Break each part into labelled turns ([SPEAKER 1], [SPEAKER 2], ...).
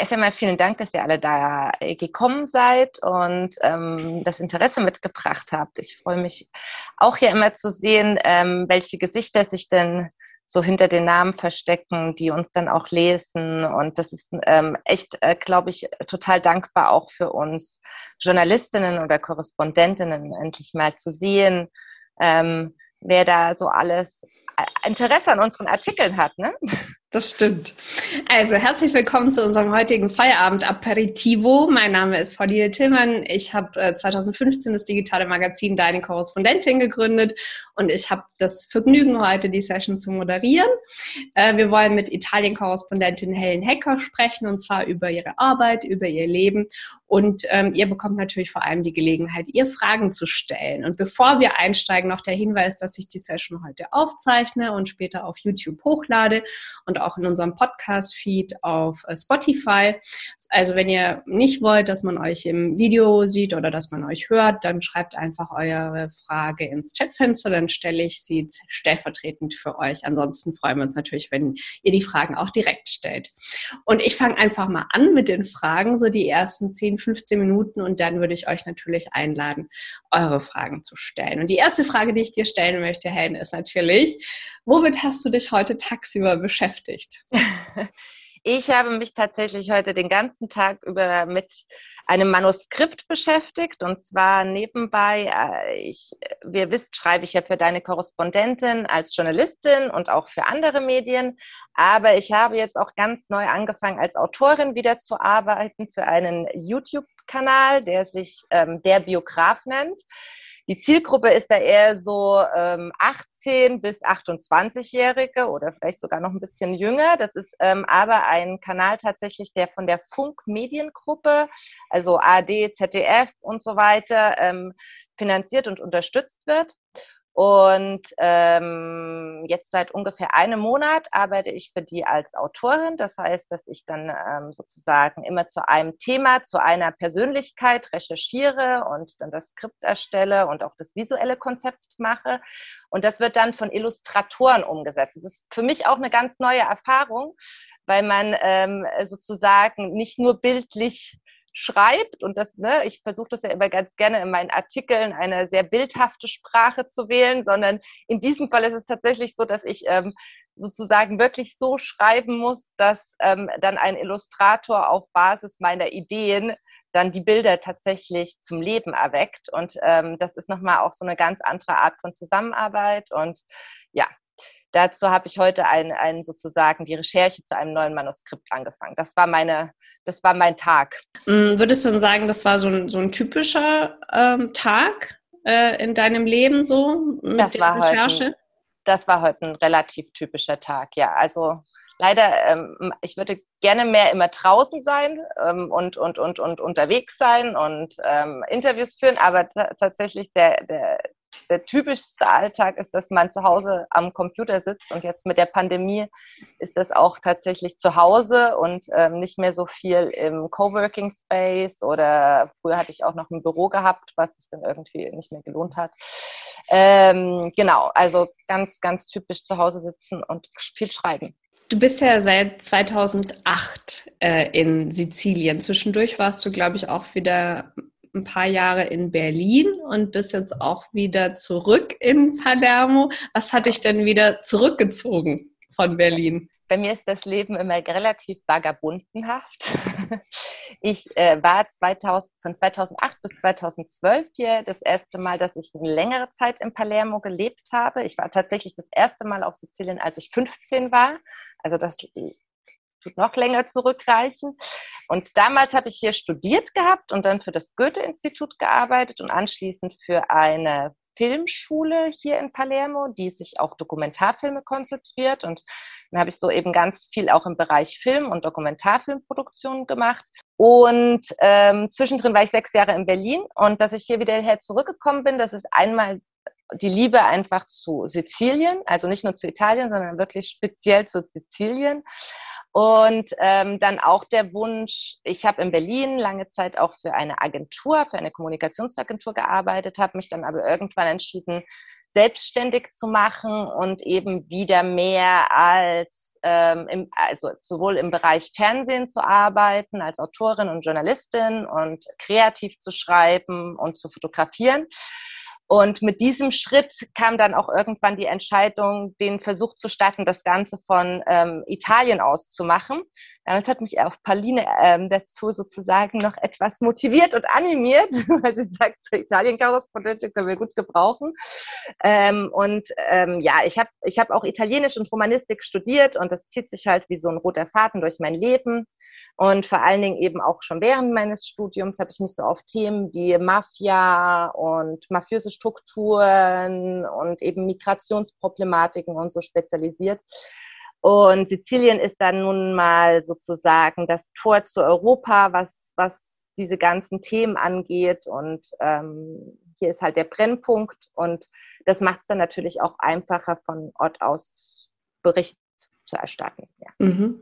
[SPEAKER 1] Erst einmal vielen Dank, dass ihr alle da äh, gekommen seid und ähm, das Interesse mitgebracht habt. Ich freue mich auch hier immer zu sehen, ähm, welche Gesichter sich denn so hinter den Namen verstecken, die uns dann auch lesen. Und das ist ähm, echt, äh, glaube ich, total dankbar auch für uns Journalistinnen oder Korrespondentinnen, endlich mal zu sehen, ähm, wer da so alles äh, Interesse an unseren Artikeln hat. Ne?
[SPEAKER 2] Das stimmt. Also herzlich willkommen zu unserem heutigen Feierabend Aperitivo. Mein Name ist Claudia Tillmann. Ich habe äh, 2015 das digitale Magazin Deine Korrespondentin gegründet und ich habe das Vergnügen, heute die Session zu moderieren. Äh, wir wollen mit Italien-Korrespondentin Helen Hecker sprechen und zwar über ihre Arbeit, über ihr Leben und ähm, ihr bekommt natürlich vor allem die Gelegenheit, ihr Fragen zu stellen. Und bevor wir einsteigen, noch der Hinweis, dass ich die Session heute aufzeichne und später auf YouTube hochlade und auch in unserem Podcast-Feed auf äh, Spotify. Also wenn ihr nicht wollt, dass man euch im Video sieht oder dass man euch hört, dann schreibt einfach eure Frage ins Chatfenster, dann stelle ich sie stellvertretend für euch. Ansonsten freuen wir uns natürlich, wenn ihr die Fragen auch direkt stellt. Und ich fange einfach mal an mit den Fragen, so die ersten 10, 15 Minuten und dann würde ich euch natürlich einladen, eure Fragen zu stellen. Und die erste Frage, die ich dir stellen möchte, Helen, ist natürlich, womit hast du dich heute tagsüber beschäftigt?
[SPEAKER 1] Ich habe mich tatsächlich heute den ganzen Tag über mit einem Manuskript beschäftigt und zwar nebenbei, äh, ich, wir wisst, schreibe ich ja für deine Korrespondentin als Journalistin und auch für andere Medien, aber ich habe jetzt auch ganz neu angefangen als Autorin wieder zu arbeiten für einen YouTube-Kanal, der sich ähm, der Biograf nennt. Die Zielgruppe ist da eher so ähm, 18 bis 28-Jährige oder vielleicht sogar noch ein bisschen jünger. Das ist ähm, aber ein Kanal tatsächlich, der von der Funk Mediengruppe, also AD, ZDF und so weiter, ähm, finanziert und unterstützt wird. Und ähm, jetzt seit ungefähr einem Monat arbeite ich für die als Autorin. Das heißt, dass ich dann ähm, sozusagen immer zu einem Thema, zu einer Persönlichkeit recherchiere und dann das Skript erstelle und auch das visuelle Konzept mache. Und das wird dann von Illustratoren umgesetzt. Das ist für mich auch eine ganz neue Erfahrung, weil man ähm, sozusagen nicht nur bildlich schreibt und das, ne, ich versuche das ja immer ganz gerne in meinen Artikeln eine sehr bildhafte Sprache zu wählen, sondern in diesem Fall ist es tatsächlich so, dass ich ähm, sozusagen wirklich so schreiben muss, dass ähm, dann ein Illustrator auf Basis meiner Ideen dann die Bilder tatsächlich zum Leben erweckt. Und ähm, das ist nochmal auch so eine ganz andere Art von Zusammenarbeit. Und ja, dazu habe ich heute ein, ein sozusagen die Recherche zu einem neuen Manuskript angefangen. Das war meine das war mein Tag.
[SPEAKER 2] Mm, würdest du dann sagen, das war so ein, so ein typischer ähm, Tag äh, in deinem Leben so
[SPEAKER 1] mit das der Recherche? Heute, das war heute ein relativ typischer Tag, ja. Also leider, ähm, ich würde gerne mehr immer draußen sein ähm, und, und, und, und unterwegs sein und ähm, Interviews führen, aber tatsächlich der, der, der typischste Alltag ist, dass man zu Hause am Computer sitzt und jetzt mit der Pandemie ist das auch tatsächlich zu Hause und ähm, nicht mehr so viel im Coworking Space oder früher hatte ich auch noch ein Büro gehabt, was sich dann irgendwie nicht mehr gelohnt hat. Ähm, genau, also ganz, ganz typisch zu Hause sitzen und viel schreiben.
[SPEAKER 2] Du bist ja seit 2008 äh, in Sizilien. Zwischendurch warst du, glaube ich, auch wieder ein paar Jahre in Berlin und bist jetzt auch wieder zurück in Palermo. Was hat dich denn wieder zurückgezogen von Berlin?
[SPEAKER 1] Bei mir ist das Leben immer relativ vagabundenhaft. Ich äh, war 2000, von 2008 bis 2012 hier das erste Mal, dass ich eine längere Zeit in Palermo gelebt habe. Ich war tatsächlich das erste Mal auf Sizilien, als ich 15 war. Also das tut noch länger zurückreichen. Und damals habe ich hier studiert gehabt und dann für das Goethe-Institut gearbeitet und anschließend für eine Filmschule hier in Palermo, die sich auf Dokumentarfilme konzentriert. Und dann habe ich so eben ganz viel auch im Bereich Film und Dokumentarfilmproduktion gemacht. Und ähm, zwischendrin war ich sechs Jahre in Berlin und dass ich hier wieder her zurückgekommen bin, das ist einmal die Liebe einfach zu Sizilien, also nicht nur zu Italien, sondern wirklich speziell zu Sizilien. Und ähm, dann auch der Wunsch, ich habe in Berlin lange Zeit auch für eine Agentur, für eine Kommunikationsagentur gearbeitet, habe mich dann aber irgendwann entschieden, selbstständig zu machen und eben wieder mehr als ähm, im, also sowohl im Bereich Fernsehen zu arbeiten, als Autorin und Journalistin und kreativ zu schreiben und zu fotografieren. Und mit diesem Schritt kam dann auch irgendwann die Entscheidung, den Versuch zu starten, das Ganze von ähm, Italien aus zu machen. Damit hat mich auch Pauline ähm, dazu sozusagen noch etwas motiviert und animiert, weil sie sagt, zur Italien-Korrespondentin können wir gut gebrauchen. Ähm, und ähm, ja, ich habe ich hab auch Italienisch und Romanistik studiert und das zieht sich halt wie so ein roter Faden durch mein Leben. Und vor allen Dingen eben auch schon während meines Studiums habe ich mich so auf Themen wie Mafia und mafiöse Strukturen und eben Migrationsproblematiken und so spezialisiert. Und Sizilien ist dann nun mal sozusagen das Tor zu Europa, was, was diese ganzen Themen angeht. Und ähm, hier ist halt der Brennpunkt. Und das macht es dann natürlich auch einfacher, von Ort aus Bericht zu erstatten. Ja. Mhm.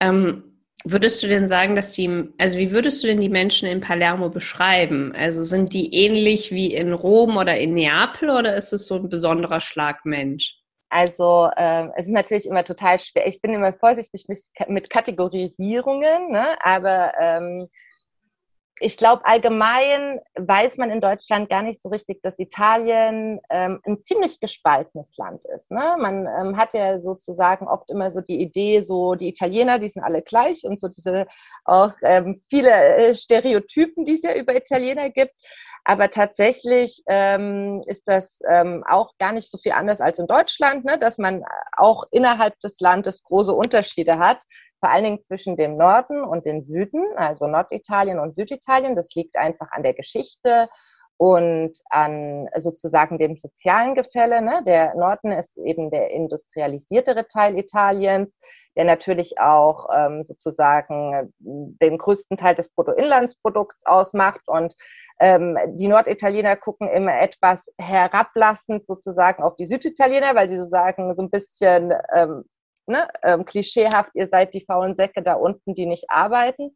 [SPEAKER 2] Ähm Würdest du denn sagen, dass die, also wie würdest du denn die Menschen in Palermo beschreiben? Also sind die ähnlich wie in Rom oder in Neapel oder ist es so ein besonderer Schlag Mensch?
[SPEAKER 1] Also ähm, es ist natürlich immer total schwer. Ich bin immer vorsichtig mit, mit Kategorisierungen, ne? aber ähm, ich glaube, allgemein weiß man in Deutschland gar nicht so richtig, dass Italien ähm, ein ziemlich gespaltenes Land ist. Ne? Man ähm, hat ja sozusagen oft immer so die Idee, so die Italiener, die sind alle gleich und so diese auch ähm, viele äh, Stereotypen, die es ja über Italiener gibt. Aber tatsächlich ähm, ist das ähm, auch gar nicht so viel anders als in Deutschland, ne? dass man auch innerhalb des Landes große Unterschiede hat vor allen Dingen zwischen dem Norden und dem Süden, also Norditalien und Süditalien. Das liegt einfach an der Geschichte und an sozusagen dem sozialen Gefälle. Ne? Der Norden ist eben der industrialisiertere Teil Italiens, der natürlich auch ähm, sozusagen den größten Teil des Bruttoinlandsprodukts ausmacht und ähm, die Norditaliener gucken immer etwas herablassend sozusagen auf die Süditaliener, weil sie so sagen, so ein bisschen ähm, ne, ähm, klischeehaft, ihr seid die faulen Säcke da unten, die nicht arbeiten.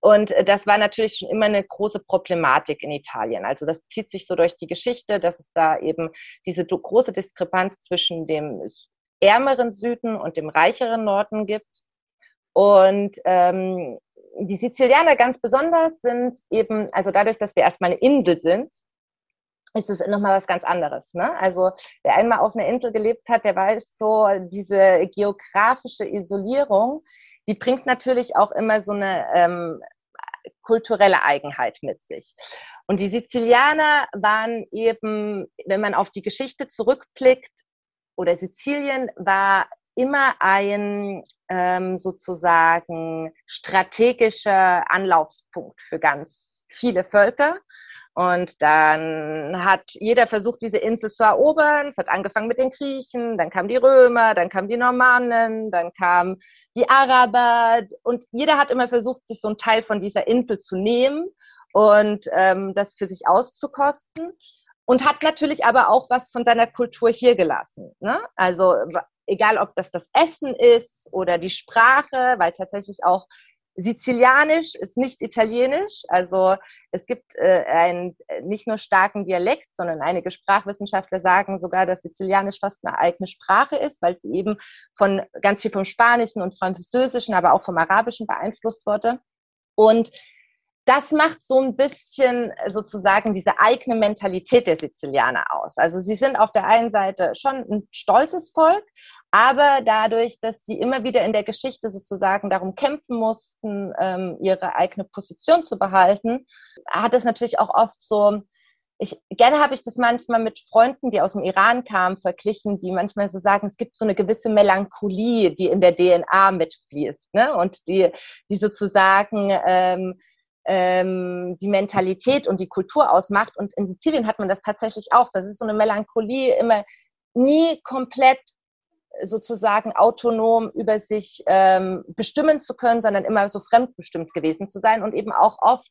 [SPEAKER 1] Und äh, das war natürlich schon immer eine große Problematik in Italien. Also das zieht sich so durch die Geschichte, dass es da eben diese große Diskrepanz zwischen dem ärmeren Süden und dem reicheren Norden gibt. Und ähm, die Sizilianer ganz besonders sind eben, also dadurch, dass wir erstmal eine Insel sind, ist es nochmal was ganz anderes. Ne? Also wer einmal auf einer Insel gelebt hat, der weiß so, diese geografische Isolierung, die bringt natürlich auch immer so eine ähm, kulturelle Eigenheit mit sich. Und die Sizilianer waren eben, wenn man auf die Geschichte zurückblickt, oder Sizilien war immer ein ähm, sozusagen strategischer Anlaufspunkt für ganz viele Völker. Und dann hat jeder versucht, diese Insel zu erobern. Es hat angefangen mit den Griechen, dann kamen die Römer, dann kamen die Normannen, dann kamen die Araber. Und jeder hat immer versucht, sich so einen Teil von dieser Insel zu nehmen und ähm, das für sich auszukosten. Und hat natürlich aber auch was von seiner Kultur hier gelassen. Ne? Also egal, ob das das Essen ist oder die Sprache, weil tatsächlich auch Sizilianisch ist nicht Italienisch. Also es gibt äh, einen äh, nicht nur starken Dialekt, sondern einige Sprachwissenschaftler sagen sogar, dass Sizilianisch fast eine eigene Sprache ist, weil sie eben von ganz viel vom Spanischen und Französischen, aber auch vom Arabischen beeinflusst wurde. Und das macht so ein bisschen sozusagen diese eigene Mentalität der Sizilianer aus. Also sie sind auf der einen Seite schon ein stolzes Volk, aber dadurch, dass sie immer wieder in der Geschichte sozusagen darum kämpfen mussten, ähm, ihre eigene Position zu behalten, hat es natürlich auch oft so, ich, gerne habe ich das manchmal mit Freunden, die aus dem Iran kamen, verglichen, die manchmal so sagen, es gibt so eine gewisse Melancholie, die in der DNA mitfließt, ne? Und die, die sozusagen ähm, ähm, die Mentalität und die Kultur ausmacht. Und in Sizilien hat man das tatsächlich auch. Das ist so eine Melancholie, immer nie komplett sozusagen autonom über sich ähm, bestimmen zu können, sondern immer so fremdbestimmt gewesen zu sein und eben auch oft,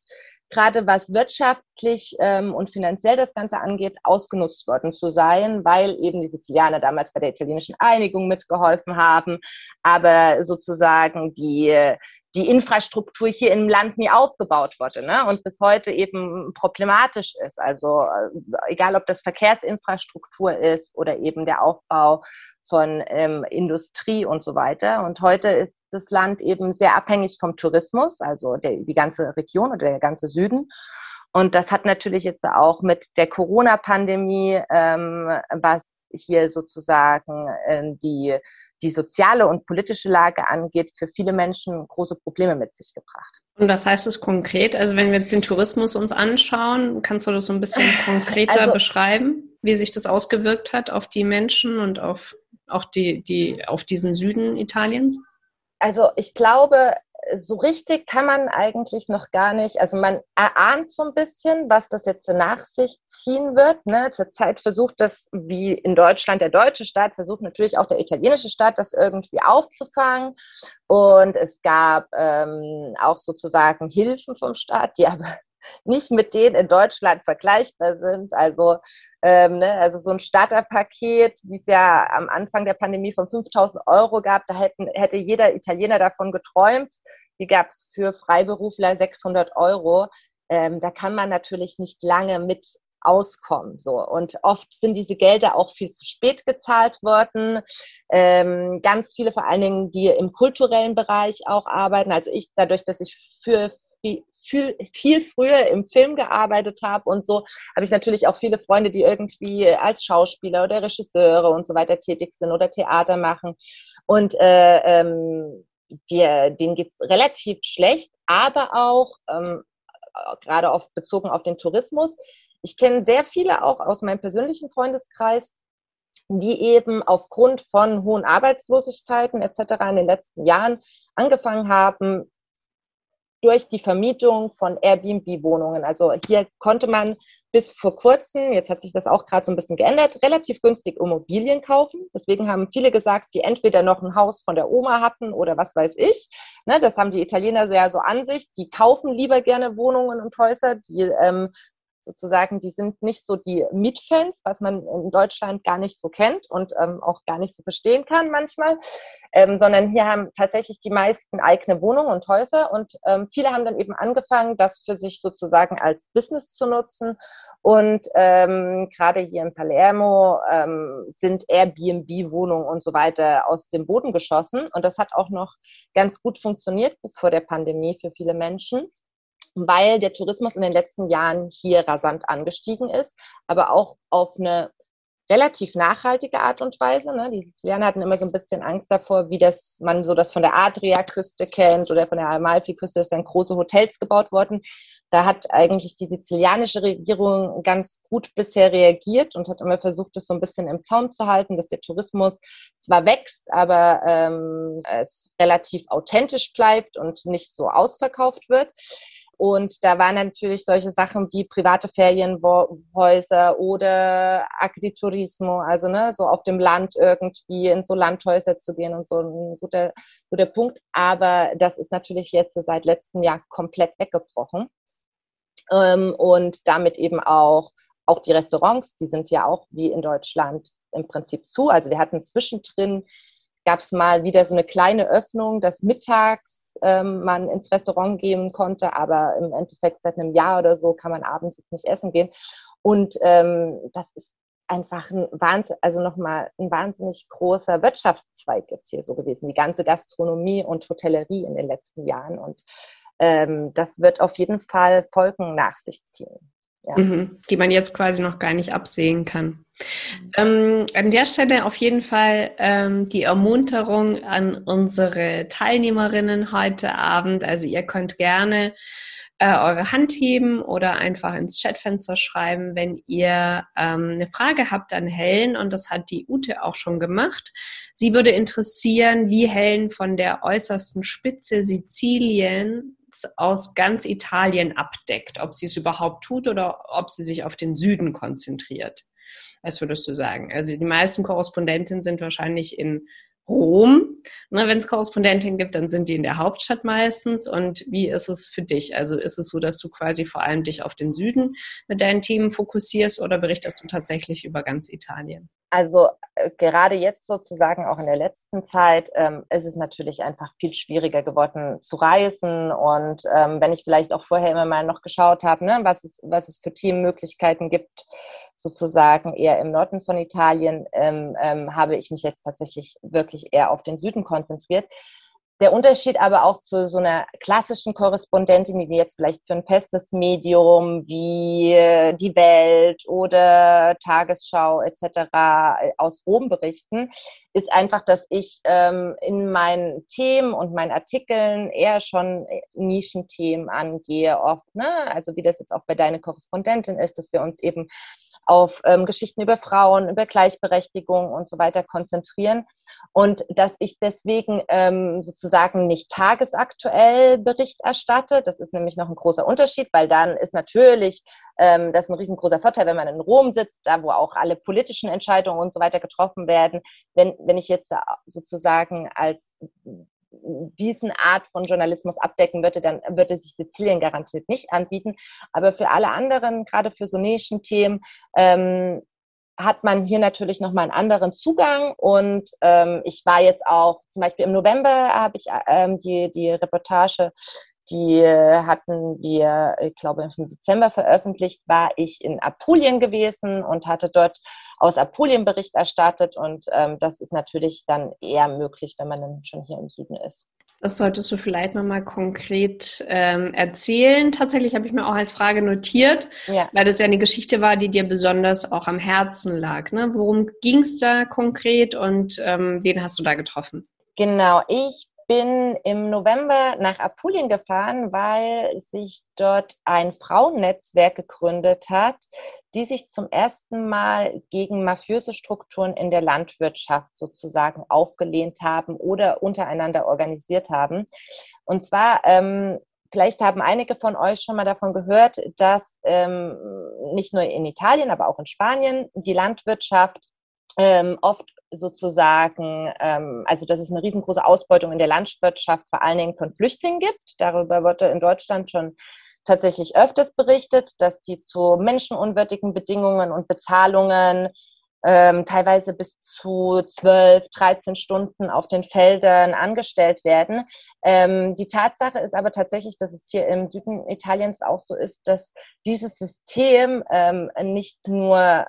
[SPEAKER 1] gerade was wirtschaftlich ähm, und finanziell das Ganze angeht, ausgenutzt worden zu sein, weil eben die Sizilianer damals bei der italienischen Einigung mitgeholfen haben, aber sozusagen die die Infrastruktur hier im Land nie aufgebaut wurde ne? und bis heute eben problematisch ist. Also äh, egal, ob das Verkehrsinfrastruktur ist oder eben der Aufbau von ähm, Industrie und so weiter. Und heute ist das Land eben sehr abhängig vom Tourismus, also der, die ganze Region oder der ganze Süden. Und das hat natürlich jetzt auch mit der Corona-Pandemie, ähm, was hier sozusagen äh, die, die soziale und politische Lage angeht, für viele Menschen große Probleme mit sich gebracht.
[SPEAKER 2] Und was heißt es konkret? Also wenn wir jetzt den Tourismus uns anschauen, kannst du das so ein bisschen konkreter also, beschreiben, wie sich das ausgewirkt hat auf die Menschen und auf auch die, die, auf diesen Süden Italiens?
[SPEAKER 1] Also ich glaube, so richtig kann man eigentlich noch gar nicht, also man erahnt so ein bisschen, was das jetzt nach sich ziehen wird. Ne? Zurzeit versucht das, wie in Deutschland der deutsche Staat, versucht natürlich auch der italienische Staat, das irgendwie aufzufangen. Und es gab ähm, auch sozusagen Hilfen vom Staat, die aber nicht mit denen in Deutschland vergleichbar sind. Also, ähm, ne, also so ein Starterpaket, wie es ja am Anfang der Pandemie von 5000 Euro gab, da hätten, hätte jeder Italiener davon geträumt. Die gab es für Freiberufler 600 Euro. Ähm, da kann man natürlich nicht lange mit auskommen. So. Und oft sind diese Gelder auch viel zu spät gezahlt worden. Ähm, ganz viele, vor allen Dingen, die im kulturellen Bereich auch arbeiten. Also ich, dadurch, dass ich für viel, viel früher im Film gearbeitet habe und so, habe ich natürlich auch viele Freunde, die irgendwie als Schauspieler oder Regisseure und so weiter tätig sind oder Theater machen. Und äh, ähm, die, denen geht es relativ schlecht, aber auch ähm, gerade auf, bezogen auf den Tourismus. Ich kenne sehr viele auch aus meinem persönlichen Freundeskreis, die eben aufgrund von hohen Arbeitslosigkeiten etc. in den letzten Jahren angefangen haben, durch die Vermietung von Airbnb-Wohnungen. Also hier konnte man bis vor kurzem, jetzt hat sich das auch gerade so ein bisschen geändert, relativ günstig Immobilien kaufen. Deswegen haben viele gesagt, die entweder noch ein Haus von der Oma hatten oder was weiß ich. Ne, das haben die Italiener sehr so an sich. Die kaufen lieber gerne Wohnungen und Häuser. Die ähm, sozusagen, die sind nicht so die Mietfans, was man in Deutschland gar nicht so kennt und ähm, auch gar nicht so verstehen kann manchmal, ähm, sondern hier haben tatsächlich die meisten eigene Wohnungen und Häuser und ähm, viele haben dann eben angefangen, das für sich sozusagen als Business zu nutzen und ähm, gerade hier in Palermo ähm, sind Airbnb-Wohnungen und so weiter aus dem Boden geschossen. Und das hat auch noch ganz gut funktioniert bis vor der Pandemie für viele Menschen weil der Tourismus in den letzten Jahren hier rasant angestiegen ist, aber auch auf eine relativ nachhaltige Art und Weise. Ne? Die Sizilianer hatten immer so ein bisschen Angst davor, wie das man so das von der Adriaküste kennt oder von der Amalfiküste, ist dann große Hotels gebaut worden. Da hat eigentlich die sizilianische Regierung ganz gut bisher reagiert und hat immer versucht, das so ein bisschen im Zaum zu halten, dass der Tourismus zwar wächst, aber ähm, es relativ authentisch bleibt und nicht so ausverkauft wird. Und da waren natürlich solche Sachen wie private Ferienhäuser oder Agriturismo, also ne, so auf dem Land irgendwie in so Landhäuser zu gehen und so ein guter, guter Punkt. Aber das ist natürlich jetzt seit letztem Jahr komplett weggebrochen. Ähm, und damit eben auch, auch die Restaurants, die sind ja auch wie in Deutschland im Prinzip zu. Also wir hatten zwischendrin, gab es mal wieder so eine kleine Öffnung, dass mittags ähm, man ins Restaurant gehen konnte, aber im Endeffekt seit einem Jahr oder so kann man abends jetzt nicht essen gehen. Und ähm, das ist einfach ein Wahnsinn, also nochmal ein wahnsinnig großer Wirtschaftszweig jetzt hier so gewesen, die ganze Gastronomie und Hotellerie in den letzten Jahren. Und ähm, das wird auf jeden Fall Folgen nach sich ziehen
[SPEAKER 2] ja. mhm, die man jetzt quasi noch gar nicht absehen kann. Ähm, an der Stelle auf jeden Fall ähm, die Ermunterung an unsere Teilnehmerinnen heute Abend. Also ihr könnt gerne äh, eure Hand heben oder einfach ins Chatfenster schreiben, wenn ihr ähm, eine Frage habt an Helen. Und das hat die Ute auch schon gemacht. Sie würde interessieren, wie Helen von der äußersten Spitze Sizilien aus ganz Italien abdeckt, ob sie es überhaupt tut oder ob sie sich auf den Süden konzentriert. Was würdest du sagen? Also die meisten Korrespondentinnen sind wahrscheinlich in Rom. Ne, Wenn es Korrespondentinnen gibt, dann sind die in der Hauptstadt meistens. Und wie ist es für dich? Also ist es so, dass du quasi vor allem dich auf den Süden mit deinen Themen fokussierst oder berichtest du tatsächlich über ganz Italien?
[SPEAKER 1] Also äh, gerade jetzt sozusagen auch in der letzten Zeit ähm, ist es natürlich einfach viel schwieriger geworden zu reisen. Und ähm, wenn ich vielleicht auch vorher immer mal noch geschaut habe, ne, was, es, was es für Teammöglichkeiten gibt, sozusagen eher im Norden von Italien, ähm, ähm, habe ich mich jetzt tatsächlich wirklich eher auf den Süden konzentriert. Der Unterschied aber auch zu so einer klassischen Korrespondentin, die jetzt vielleicht für ein festes Medium wie äh, die Welt oder Tagesschau etc. aus Rom berichten, ist einfach, dass ich ähm, in meinen Themen und meinen Artikeln eher schon Nischenthemen angehe, oft. Ne? Also wie das jetzt auch bei deiner Korrespondentin ist, dass wir uns eben auf ähm, Geschichten über Frauen, über Gleichberechtigung und so weiter konzentrieren. Und dass ich deswegen ähm, sozusagen nicht tagesaktuell Bericht erstatte. Das ist nämlich noch ein großer Unterschied, weil dann ist natürlich ähm, das ein riesengroßer Vorteil, wenn man in Rom sitzt, da wo auch alle politischen Entscheidungen und so weiter getroffen werden. Wenn, wenn ich jetzt sozusagen als diesen Art von Journalismus abdecken würde, dann würde sich Sizilien garantiert nicht anbieten. Aber für alle anderen, gerade für so Nischenthemen, ähm, hat man hier natürlich nochmal einen anderen Zugang. Und ähm, ich war jetzt auch, zum Beispiel im November habe ich ähm, die, die Reportage, die hatten wir, ich glaube, im Dezember veröffentlicht, war ich in Apulien gewesen und hatte dort aus Apulien Bericht erstattet. Und ähm, das ist natürlich dann eher möglich, wenn man dann schon hier im Süden ist.
[SPEAKER 2] Das solltest du vielleicht nochmal konkret ähm, erzählen. Tatsächlich habe ich mir auch als Frage notiert, ja. weil das ja eine Geschichte war, die dir besonders auch am Herzen lag. Ne? Worum ging es da konkret und ähm, wen hast du da getroffen?
[SPEAKER 1] Genau, ich bin im November nach Apulien gefahren, weil sich dort ein Frauennetzwerk gegründet hat, die sich zum ersten Mal gegen mafiöse Strukturen in der Landwirtschaft sozusagen aufgelehnt haben oder untereinander organisiert haben. Und zwar, ähm, vielleicht haben einige von euch schon mal davon gehört, dass ähm, nicht nur in Italien, aber auch in Spanien die Landwirtschaft ähm, oft sozusagen, ähm, also dass es eine riesengroße Ausbeutung in der Landwirtschaft vor allen Dingen von Flüchtlingen gibt. Darüber wurde in Deutschland schon tatsächlich öfters berichtet, dass die zu menschenunwürdigen Bedingungen und Bezahlungen ähm, teilweise bis zu 12, 13 Stunden auf den Feldern angestellt werden. Ähm, die Tatsache ist aber tatsächlich, dass es hier im Süden Italiens auch so ist, dass dieses System ähm, nicht nur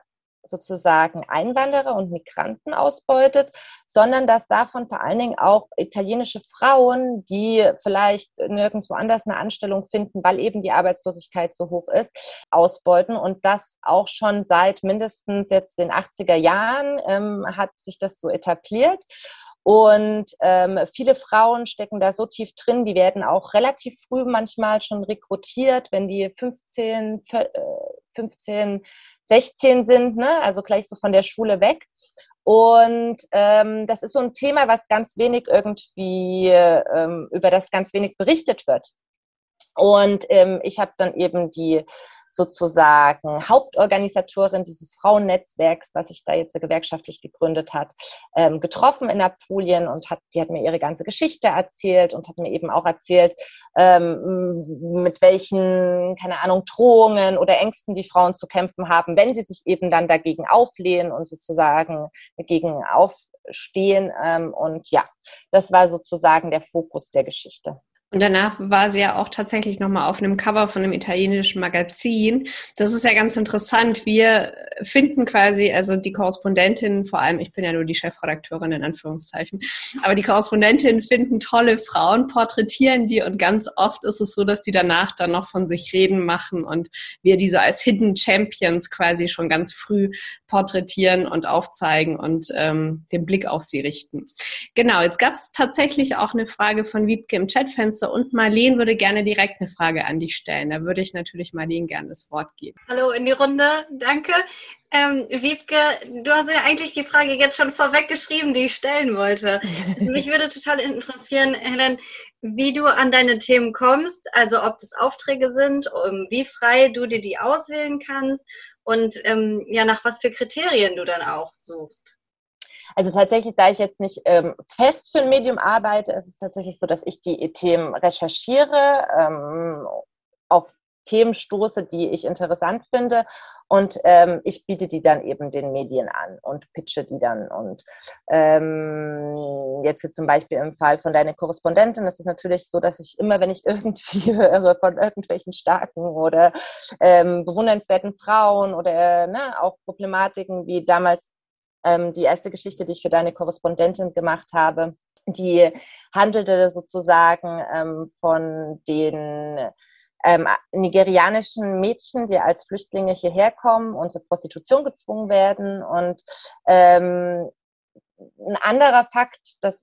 [SPEAKER 1] sozusagen Einwanderer und Migranten ausbeutet, sondern dass davon vor allen Dingen auch italienische Frauen, die vielleicht nirgendwo anders eine Anstellung finden, weil eben die Arbeitslosigkeit so hoch ist, ausbeuten. Und das auch schon seit mindestens jetzt den 80er Jahren ähm, hat sich das so etabliert. Und ähm, viele Frauen stecken da so tief drin, die werden auch relativ früh manchmal schon rekrutiert, wenn die 15, 15 16 sind, ne? also gleich so von der Schule weg. Und ähm, das ist so ein Thema, was ganz wenig irgendwie, ähm, über das ganz wenig berichtet wird. Und ähm, ich habe dann eben die sozusagen Hauptorganisatorin dieses Frauennetzwerks, was sich da jetzt gewerkschaftlich gegründet hat, ähm, getroffen in Apulien und hat, die hat mir ihre ganze Geschichte erzählt und hat mir eben auch erzählt, ähm, mit welchen, keine Ahnung, Drohungen oder Ängsten die Frauen zu kämpfen haben, wenn sie sich eben dann dagegen auflehnen und sozusagen dagegen aufstehen. Ähm, und ja, das war sozusagen der Fokus der Geschichte.
[SPEAKER 2] Und danach war sie ja auch tatsächlich nochmal auf einem Cover von einem italienischen Magazin. Das ist ja ganz interessant. Wir finden quasi, also die Korrespondentin, vor allem, ich bin ja nur die Chefredakteurin in Anführungszeichen, aber die Korrespondentin finden tolle Frauen, porträtieren die und ganz oft ist es so, dass die danach dann noch von sich reden machen und wir die so als Hidden Champions quasi schon ganz früh porträtieren und aufzeigen und ähm, den Blick auf sie richten. Genau, jetzt gab es tatsächlich auch eine Frage von Wiebke im Chatfenster Ganze. Und Marleen würde gerne direkt eine Frage an dich stellen. Da würde ich natürlich Marleen gerne das Wort geben.
[SPEAKER 3] Hallo in die Runde, danke. Ähm, Wiebke, du hast ja eigentlich die Frage jetzt schon vorweg geschrieben, die ich stellen wollte. Mich würde total interessieren, Helen, wie du an deine Themen kommst, also ob das Aufträge sind, wie frei du dir die auswählen kannst und ähm, ja, nach was für Kriterien du dann auch suchst.
[SPEAKER 1] Also tatsächlich, da ich jetzt nicht ähm, fest für ein Medium arbeite, ist es tatsächlich so, dass ich die Themen recherchiere, ähm, auf Themen stoße, die ich interessant finde und ähm, ich biete die dann eben den Medien an und pitche die dann. Und ähm, jetzt zum Beispiel im Fall von deiner Korrespondentin ist es natürlich so, dass ich immer, wenn ich irgendwie höre von irgendwelchen starken oder ähm, bewundernswerten Frauen oder ne, auch Problematiken wie damals ähm, die erste Geschichte, die ich für deine Korrespondentin gemacht habe, die handelte sozusagen ähm, von den ähm, nigerianischen Mädchen, die als Flüchtlinge hierher kommen und zur Prostitution gezwungen werden. Und ähm, ein anderer Fakt, das,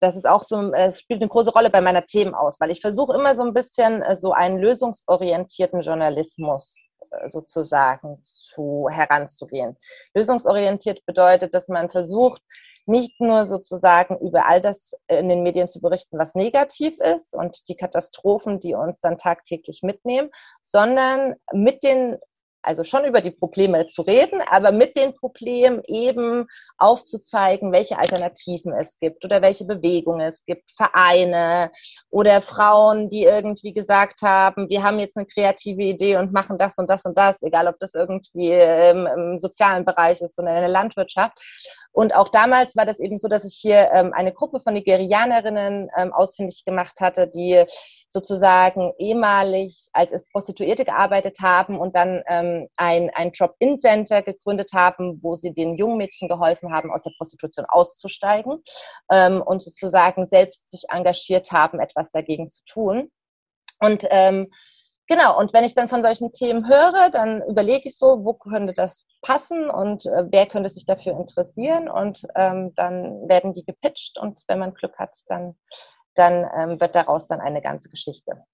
[SPEAKER 1] das ist auch so, es spielt eine große Rolle bei meiner Themenauswahl. Ich versuche immer so ein bisschen äh, so einen lösungsorientierten Journalismus äh, sozusagen zu heranzugehen. Lösungsorientiert bedeutet, dass man versucht, nicht nur sozusagen über all das in den Medien zu berichten, was negativ ist und die Katastrophen, die uns dann tagtäglich mitnehmen, sondern mit den also schon über die Probleme zu reden, aber mit den Problemen eben aufzuzeigen, welche Alternativen es gibt oder welche Bewegungen es gibt, Vereine oder Frauen, die irgendwie gesagt haben, wir haben jetzt eine kreative Idee und machen das und das und das, egal ob das irgendwie im, im sozialen Bereich ist oder in der Landwirtschaft. Und auch damals war das eben so, dass ich hier ähm, eine Gruppe von Nigerianerinnen ähm, ausfindig gemacht hatte, die sozusagen ehemalig als Prostituierte gearbeitet haben und dann ähm, ein, ein Drop-In-Center gegründet haben, wo sie den jungen Mädchen geholfen haben, aus der Prostitution auszusteigen ähm, und sozusagen selbst sich engagiert haben, etwas dagegen zu tun. Und ähm, Genau, und wenn ich dann von solchen Themen höre, dann überlege ich so, wo könnte das passen und äh, wer könnte sich dafür interessieren und ähm, dann werden die gepitcht und wenn man Glück hat, dann, dann ähm, wird daraus dann eine ganze Geschichte.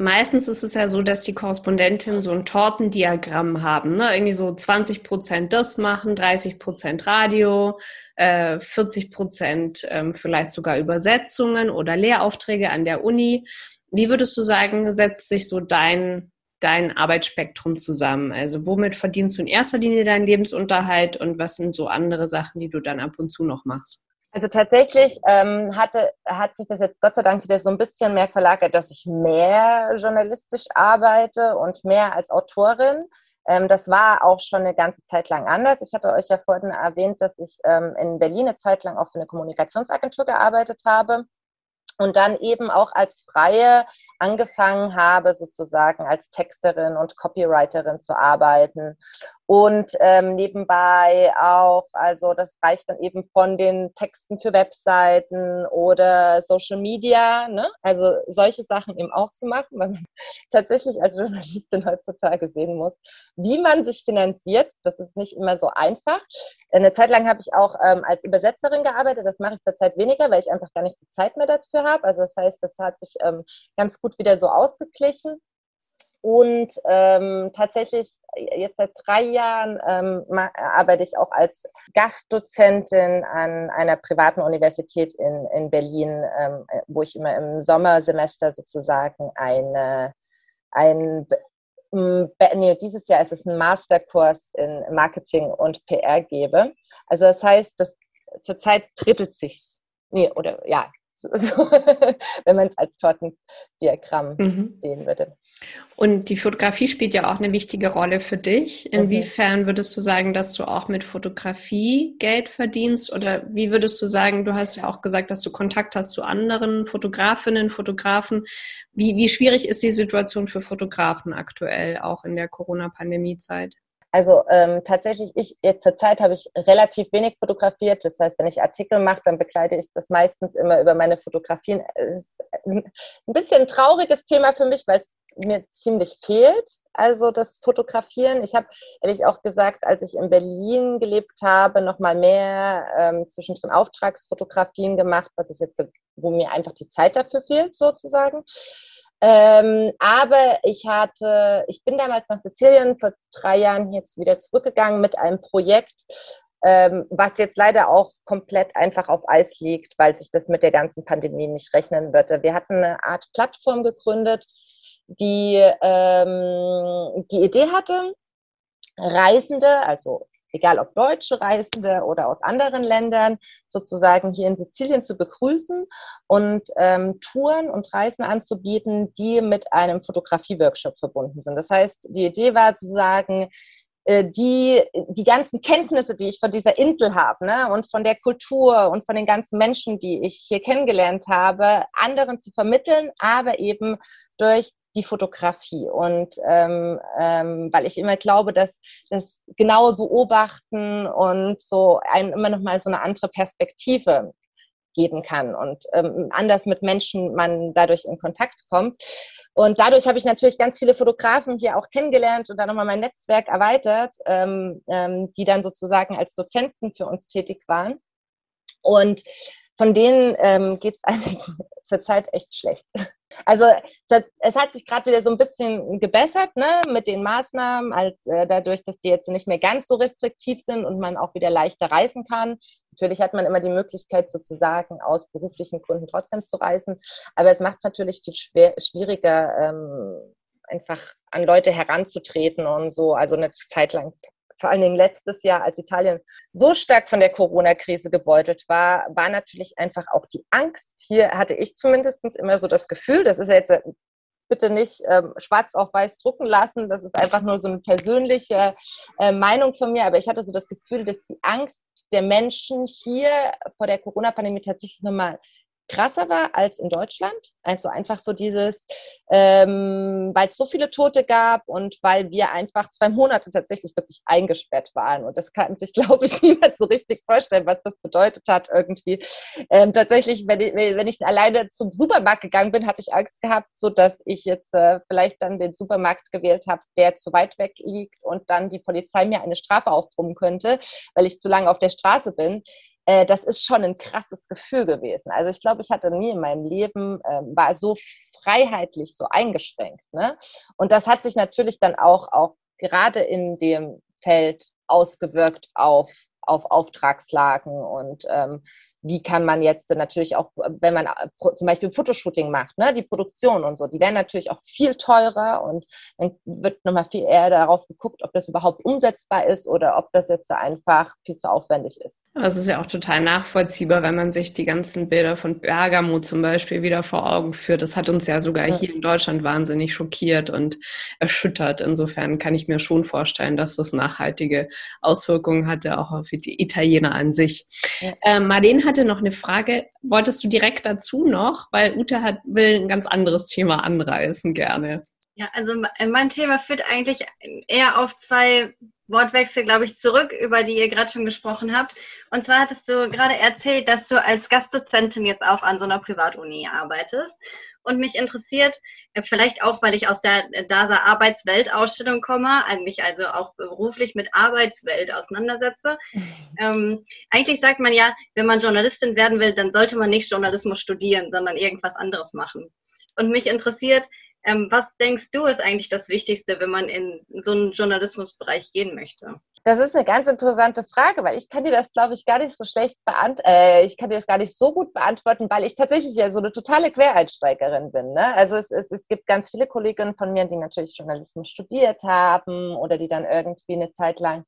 [SPEAKER 2] Meistens ist es ja so, dass die Korrespondentinnen so ein Tortendiagramm haben. Ne? Irgendwie so 20 Prozent das machen, 30 Prozent Radio, äh, 40 Prozent ähm, vielleicht sogar Übersetzungen oder Lehraufträge an der Uni. Wie würdest du sagen, setzt sich so dein, dein Arbeitsspektrum zusammen? Also womit verdienst du in erster Linie deinen Lebensunterhalt und was sind so andere Sachen, die du dann ab und zu noch machst?
[SPEAKER 1] Also tatsächlich ähm, hatte, hat sich das jetzt Gott sei Dank wieder so ein bisschen mehr verlagert, dass ich mehr journalistisch arbeite und mehr als Autorin. Ähm, das war auch schon eine ganze Zeit lang anders. Ich hatte euch ja vorhin erwähnt, dass ich ähm, in Berlin eine Zeit lang auch für eine Kommunikationsagentur gearbeitet habe und dann eben auch als Freie angefangen habe, sozusagen als Texterin und Copywriterin zu arbeiten und ähm, nebenbei auch, also das reicht dann eben von den Texten für Webseiten oder Social Media, ne? also solche Sachen eben auch zu machen, weil man tatsächlich als Journalistin heutzutage sehen muss, wie man sich finanziert. Das ist nicht immer so einfach. Eine Zeit lang habe ich auch ähm, als Übersetzerin gearbeitet. Das mache ich zurzeit weniger, weil ich einfach gar nicht die Zeit mehr dafür habe. Also das heißt, das hat sich ähm, ganz gut wieder so ausgeglichen. Und ähm, tatsächlich jetzt seit drei Jahren ähm, arbeite ich auch als Gastdozentin an einer privaten Universität in, in Berlin, ähm, wo ich immer im Sommersemester sozusagen eine, ein nee, dieses Jahr ist es ein Masterkurs in Marketing und PR gebe. Also das heißt, dass zurzeit drittelt sich's. Nee, oder ja, so, wenn man es als Tortendiagramm mhm. sehen würde.
[SPEAKER 2] Und die Fotografie spielt ja auch eine wichtige Rolle für dich. Inwiefern würdest du sagen, dass du auch mit Fotografie Geld verdienst? Oder wie würdest du sagen, du hast ja auch gesagt, dass du Kontakt hast zu anderen Fotografinnen, Fotografen. Wie, wie schwierig ist die Situation für Fotografen aktuell, auch in der Corona-Pandemie-Zeit?
[SPEAKER 1] Also ähm, tatsächlich, ich jetzt zur Zeit habe ich relativ wenig fotografiert. Das heißt, wenn ich Artikel mache, dann begleite ich das meistens immer über meine Fotografien. Es ist ein bisschen ein trauriges Thema für mich, weil es mir ziemlich fehlt. Also das Fotografieren. Ich habe ehrlich auch gesagt, als ich in Berlin gelebt habe, noch mal mehr ähm, zwischendrin Auftragsfotografien gemacht, was ich jetzt, wo mir einfach die Zeit dafür fehlt, sozusagen. Ähm, aber ich hatte, ich bin damals nach Sizilien vor drei Jahren jetzt wieder zurückgegangen mit einem Projekt, ähm, was jetzt leider auch komplett einfach auf Eis liegt, weil sich das mit der ganzen Pandemie nicht rechnen würde. Wir hatten eine Art Plattform gegründet, die ähm, die Idee hatte, Reisende, also egal ob deutsche Reisende oder aus anderen Ländern, sozusagen hier in Sizilien zu begrüßen und ähm, Touren und Reisen anzubieten, die mit einem Fotografie-Workshop verbunden sind. Das heißt, die Idee war zu sagen, äh, die, die ganzen Kenntnisse, die ich von dieser Insel habe ne, und von der Kultur und von den ganzen Menschen, die ich hier kennengelernt habe, anderen zu vermitteln, aber eben durch die Fotografie. Und ähm, ähm, weil ich immer glaube, dass das genaue Beobachten und so ein, immer noch mal so eine andere Perspektive geben kann und ähm, anders mit Menschen man dadurch in Kontakt kommt. Und dadurch habe ich natürlich ganz viele Fotografen hier auch kennengelernt und dann nochmal mein Netzwerk erweitert, ähm, ähm, die dann sozusagen als Dozenten für uns tätig waren. Und von denen ähm, geht es einigen zurzeit echt schlecht. Also es hat sich gerade wieder so ein bisschen gebessert ne, mit den Maßnahmen, als, äh, dadurch, dass die jetzt nicht mehr ganz so restriktiv sind und man auch wieder leichter reisen kann. Natürlich hat man immer die Möglichkeit, sozusagen aus beruflichen Gründen trotzdem zu reisen, aber es macht es natürlich viel schwer, schwieriger, ähm, einfach an Leute heranzutreten und so, also eine Zeit lang vor allen Dingen letztes Jahr, als Italien so stark von der Corona-Krise gebeutelt war, war natürlich einfach auch die Angst. Hier hatte ich zumindest immer so das Gefühl, das ist ja jetzt äh, bitte nicht ähm, schwarz auf weiß drucken lassen, das ist einfach nur so eine persönliche äh, Meinung von mir, aber ich hatte so das Gefühl, dass die Angst der Menschen hier vor der Corona-Pandemie tatsächlich nochmal krasser war als in Deutschland. Also einfach so dieses, ähm, weil es so viele Tote gab und weil wir einfach zwei Monate tatsächlich wirklich eingesperrt waren. Und das kann sich, glaube ich, niemand so richtig vorstellen, was das bedeutet hat irgendwie. Ähm, tatsächlich, wenn ich, wenn ich alleine zum Supermarkt gegangen bin, hatte ich Angst gehabt, so dass ich jetzt äh, vielleicht dann den Supermarkt gewählt habe, der zu weit weg liegt und dann die Polizei mir eine Strafe aufbrummen könnte, weil ich zu lange auf der Straße bin äh, das ist schon ein krasses Gefühl gewesen. Also ich glaube, ich hatte nie in meinem Leben, äh, war so freiheitlich, so eingeschränkt. Ne? Und das hat sich natürlich dann auch, auch gerade in dem Feld ausgewirkt auf, auf Auftragslagen und ähm, wie kann man jetzt natürlich auch, wenn man äh, zum Beispiel Fotoshooting macht, ne, die Produktion und so, die werden natürlich auch viel teurer und dann wird nochmal viel eher darauf geguckt, ob das überhaupt umsetzbar ist oder ob das jetzt einfach viel zu aufwendig ist.
[SPEAKER 2] Das ist ja auch total nachvollziehbar, wenn man sich die ganzen Bilder von Bergamo zum Beispiel wieder vor Augen führt. Das hat uns ja sogar ja. hier in Deutschland wahnsinnig schockiert und erschüttert. Insofern kann ich mir schon vorstellen, dass das nachhaltige Auswirkungen hatte, auch auf die Italiener an sich. Ja. Ähm, Marlene hatte noch eine Frage. Wolltest du direkt dazu noch? Weil Ute hat, will ein ganz anderes Thema anreißen gerne.
[SPEAKER 3] Ja, also mein Thema führt eigentlich eher auf zwei Wortwechsel, glaube ich, zurück, über die ihr gerade schon gesprochen habt. Und zwar hattest du gerade erzählt, dass du als Gastdozentin jetzt auch an so einer Privatuni arbeitest. Und mich interessiert, äh, vielleicht auch, weil ich aus der DASA Arbeitsweltausstellung komme, mich also auch beruflich mit Arbeitswelt auseinandersetze. Ähm, eigentlich sagt man ja, wenn man Journalistin werden will, dann sollte man nicht Journalismus studieren, sondern irgendwas anderes machen. Und mich interessiert, ähm, was denkst du ist eigentlich das Wichtigste, wenn man in so einen Journalismusbereich gehen möchte?
[SPEAKER 1] Das ist eine ganz interessante Frage, weil ich kann dir das, glaube ich, gar nicht so schlecht beantworten. Äh, ich kann dir das gar nicht so gut beantworten, weil ich tatsächlich ja so eine totale Quereinsteigerin bin. Ne? Also es, es, es gibt ganz viele Kolleginnen von mir, die natürlich Journalismus studiert haben oder die dann irgendwie eine Zeit lang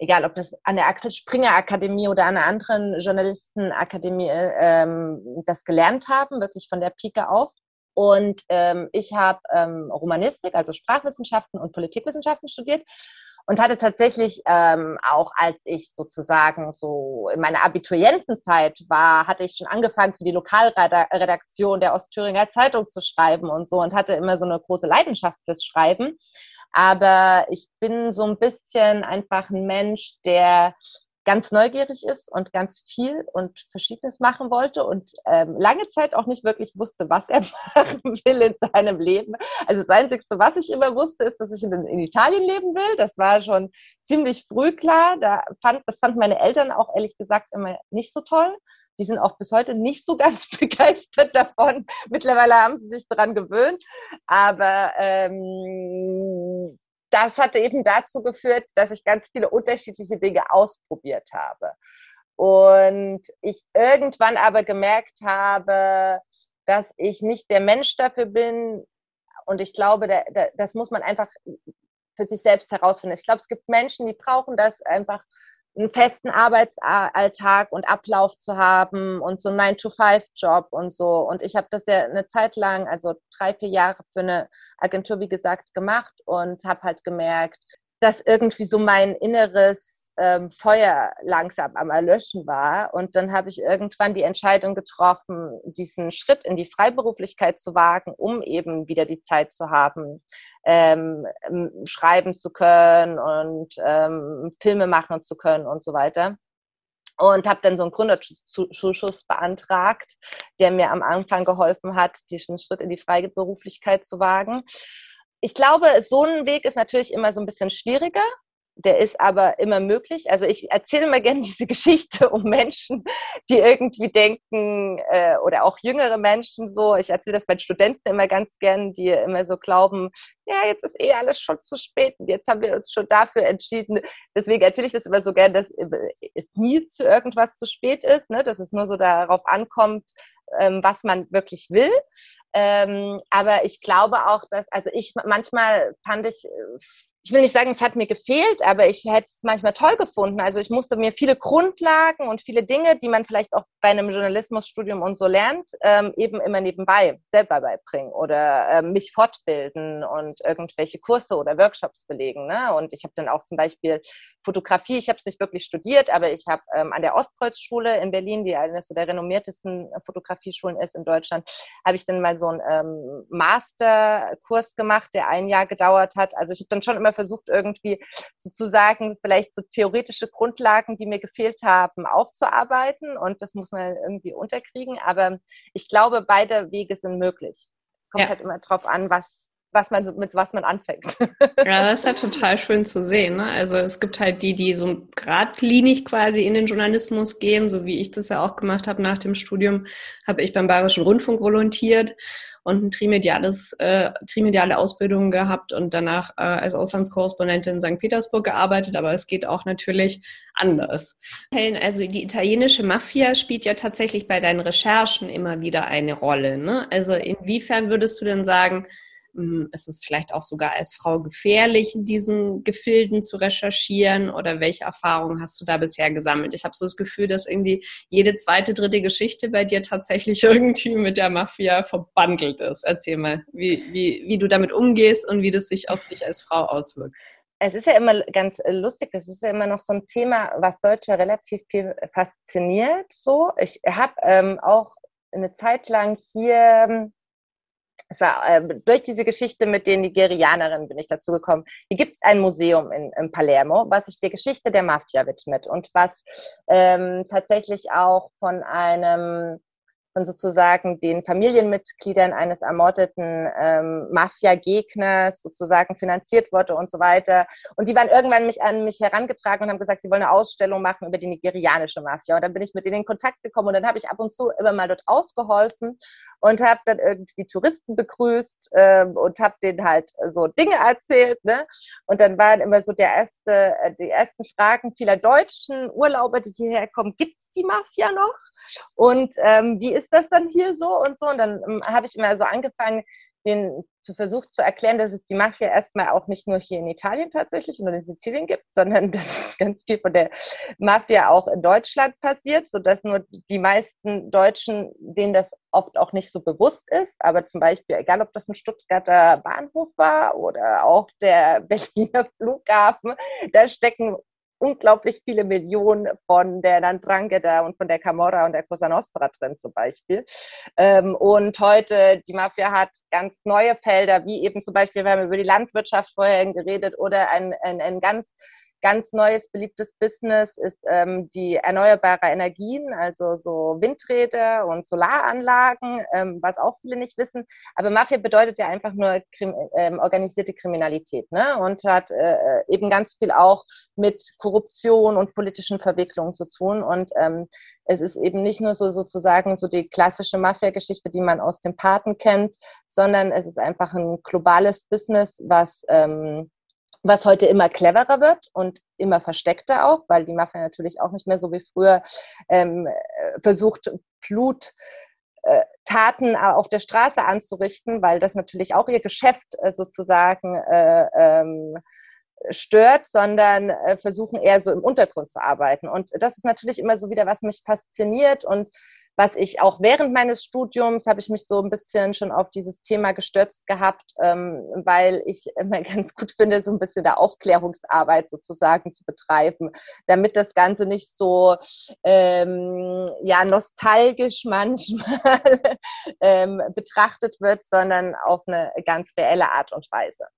[SPEAKER 1] egal ob das an der Axel Springer Akademie oder an einer anderen Journalistenakademie ähm, das gelernt haben, wirklich von der Pike auf. Und ähm, ich habe ähm, Romanistik, also Sprachwissenschaften und Politikwissenschaften studiert und hatte tatsächlich ähm, auch, als ich sozusagen so in meiner Abiturientenzeit war, hatte ich schon angefangen für die Lokalredaktion der Ostthüringer Zeitung zu schreiben und so und hatte immer so eine große Leidenschaft fürs Schreiben. Aber ich bin so ein bisschen einfach ein Mensch, der ganz neugierig ist und ganz viel und Verschiedenes machen wollte und ähm, lange Zeit auch nicht wirklich wusste, was er machen will in seinem Leben. Also das Einzige, was ich immer wusste, ist, dass ich in, in Italien leben will. Das war schon ziemlich früh klar. Da fand, das fanden meine Eltern auch ehrlich gesagt immer nicht so toll. Die sind auch bis heute nicht so ganz begeistert davon. Mittlerweile haben sie sich daran gewöhnt. Aber ähm, das hatte eben dazu geführt, dass ich ganz viele unterschiedliche Dinge ausprobiert habe. Und ich irgendwann aber gemerkt habe, dass ich nicht der Mensch dafür bin. Und ich glaube, das muss man einfach für sich selbst herausfinden. Ich glaube, es gibt Menschen, die brauchen das einfach einen festen Arbeitsalltag und Ablauf zu haben und so einen 9-to-5-Job und so. Und ich habe das ja eine Zeit lang, also drei, vier Jahre für eine Agentur, wie gesagt, gemacht und habe halt gemerkt, dass irgendwie so mein inneres ähm, Feuer langsam am Erlöschen war. Und dann habe ich irgendwann die Entscheidung getroffen, diesen Schritt in die Freiberuflichkeit zu wagen, um eben wieder die Zeit zu haben, ähm, schreiben zu können und ähm, Filme machen zu können und so weiter. Und habe dann so einen Gründerzuschuss beantragt, der mir am Anfang geholfen hat, diesen Schritt in die Freiberuflichkeit zu wagen. Ich glaube, so ein Weg ist natürlich immer so ein bisschen schwieriger, der ist aber immer möglich. Also ich erzähle immer gerne diese Geschichte um Menschen, die irgendwie denken, äh, oder auch jüngere Menschen so, ich erzähle das bei Studenten immer ganz gern, die immer so glauben, ja, jetzt ist eh alles schon zu spät und jetzt haben wir uns schon dafür entschieden. Deswegen erzähle ich das immer so gern, dass es nie zu irgendwas zu spät ist, ne? dass es nur so darauf ankommt, ähm, was man wirklich will. Ähm, aber ich glaube auch, dass, also ich manchmal fand ich, äh, ich will nicht sagen, es hat mir gefehlt, aber ich hätte es manchmal toll gefunden. Also ich musste mir viele Grundlagen und viele Dinge, die man vielleicht auch bei einem Journalismusstudium und so lernt, ähm, eben immer nebenbei selber beibringen oder ähm, mich fortbilden und irgendwelche Kurse oder Workshops belegen. Ne? Und ich habe dann auch zum Beispiel Fotografie, ich habe es nicht wirklich studiert, aber ich habe ähm, an der Ostkreuzschule in Berlin, die eines der renommiertesten Fotografieschulen ist in Deutschland, habe ich dann mal so einen ähm, Masterkurs gemacht, der ein Jahr gedauert hat. Also ich habe dann schon immer versucht, irgendwie sozusagen vielleicht so theoretische Grundlagen, die mir gefehlt haben, aufzuarbeiten. Und das muss man irgendwie unterkriegen. Aber ich glaube, beide Wege sind möglich. Es kommt ja. halt immer drauf an, was, was man mit was man anfängt.
[SPEAKER 2] Ja, das ist ja total schön zu sehen. Ne? Also es gibt halt die, die so geradlinig quasi in den Journalismus gehen, so wie ich das ja auch gemacht habe nach dem Studium, habe ich beim Bayerischen Rundfunk volontiert und ein trimediales, äh, trimediale Ausbildung gehabt und danach äh, als Auslandskorrespondentin in St. Petersburg gearbeitet, aber es geht auch natürlich anders. Helen, also die italienische Mafia spielt ja tatsächlich bei deinen Recherchen immer wieder eine Rolle. Ne? Also inwiefern würdest du denn sagen, ist es vielleicht auch sogar als Frau gefährlich, in diesen Gefilden zu recherchieren? Oder welche Erfahrungen hast du da bisher gesammelt? Ich habe so das Gefühl, dass irgendwie jede zweite, dritte Geschichte bei dir tatsächlich irgendwie mit der Mafia verbandelt ist. Erzähl mal, wie, wie, wie du damit umgehst und wie das sich auf dich als Frau auswirkt.
[SPEAKER 1] Es ist ja immer ganz lustig, das ist ja immer noch so ein Thema, was Deutsche relativ viel fasziniert. So, ich habe ähm, auch eine Zeit lang hier es war äh, durch diese Geschichte mit den Nigerianerinnen bin ich dazu gekommen. Hier gibt es ein Museum in, in, Palermo, was sich der Geschichte der Mafia widmet und was ähm, tatsächlich auch von einem von sozusagen den Familienmitgliedern eines ermordeten ähm, Mafia-Gegners sozusagen finanziert wurde und so weiter. Und die waren irgendwann mich an mich herangetragen und haben gesagt, sie wollen eine Ausstellung machen über die nigerianische Mafia. Und dann bin ich mit denen in Kontakt gekommen und dann habe ich ab und zu immer mal dort ausgeholfen und habe dann irgendwie Touristen begrüßt ähm, und habe denen halt so Dinge erzählt. Ne? Und dann waren immer so der erste, äh, die ersten Fragen vieler deutschen Urlauber, die hierher kommen, gibt's die Mafia noch? Und ähm, wie ist das dann hier so und so? Und dann ähm, habe ich immer so angefangen, den zu versucht zu erklären, dass es die Mafia erstmal auch nicht nur hier in Italien tatsächlich und in Sizilien gibt, sondern dass ganz viel von der Mafia auch in Deutschland passiert, sodass nur die meisten Deutschen, denen das oft auch nicht so bewusst ist, aber zum Beispiel, egal ob das ein Stuttgarter Bahnhof war oder auch der Berliner Flughafen, da stecken unglaublich viele Millionen von der Nandrangheta und von der Camorra und der Cosa Nostra drin zum Beispiel. Ähm, und heute, die Mafia hat ganz neue Felder, wie eben zum Beispiel, wir haben über die Landwirtschaft vorher geredet oder ein, ein, ein ganz ganz neues, beliebtes Business ist ähm, die erneuerbare Energien, also so Windräder und Solaranlagen, ähm, was auch viele nicht wissen. Aber Mafia bedeutet ja einfach nur krim ähm, organisierte Kriminalität ne? und hat äh, eben ganz viel auch mit Korruption und politischen Verwicklungen zu tun. Und ähm, es ist eben nicht nur so sozusagen so die klassische Mafia-Geschichte, die man aus dem Paten kennt, sondern es ist einfach ein globales Business, was ähm, was heute immer cleverer wird und immer versteckter auch, weil die Mafia natürlich auch nicht mehr so wie früher ähm, äh, versucht, Blut äh, Taten auf der Straße anzurichten, weil das natürlich auch ihr Geschäft äh, sozusagen äh, ähm, stört, sondern äh, versuchen eher so im Untergrund zu arbeiten. Und das ist natürlich immer so wieder, was mich fasziniert und was ich auch während meines Studiums habe ich mich so ein bisschen schon auf dieses Thema gestürzt gehabt, ähm, weil ich immer ganz gut finde, so ein bisschen der Aufklärungsarbeit sozusagen zu betreiben, damit das Ganze nicht so ähm, ja nostalgisch manchmal ähm, betrachtet wird, sondern auf eine ganz reelle Art und Weise.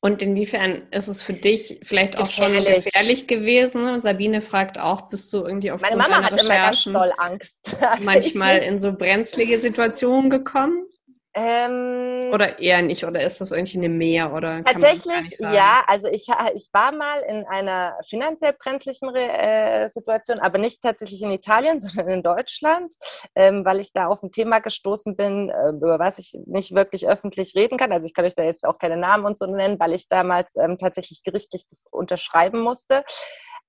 [SPEAKER 2] Und inwiefern ist es für dich vielleicht auch gefährlich. schon gefährlich gewesen? Sabine fragt auch, bist du irgendwie auf
[SPEAKER 1] Meine Mama hat immer ganz doll Angst.
[SPEAKER 2] manchmal in so brenzlige Situationen gekommen? Ähm, oder eher nicht, oder ist das irgendwie eine Mehr? Oder
[SPEAKER 1] tatsächlich, ja. Also ich, ich war mal in einer finanziell brenzlichen äh, Situation, aber nicht tatsächlich in Italien, sondern in Deutschland, ähm, weil ich da auf ein Thema gestoßen bin, äh, über was ich nicht wirklich öffentlich reden kann. Also ich kann euch da jetzt auch keine Namen und so nennen, weil ich damals ähm, tatsächlich gerichtlich das unterschreiben musste.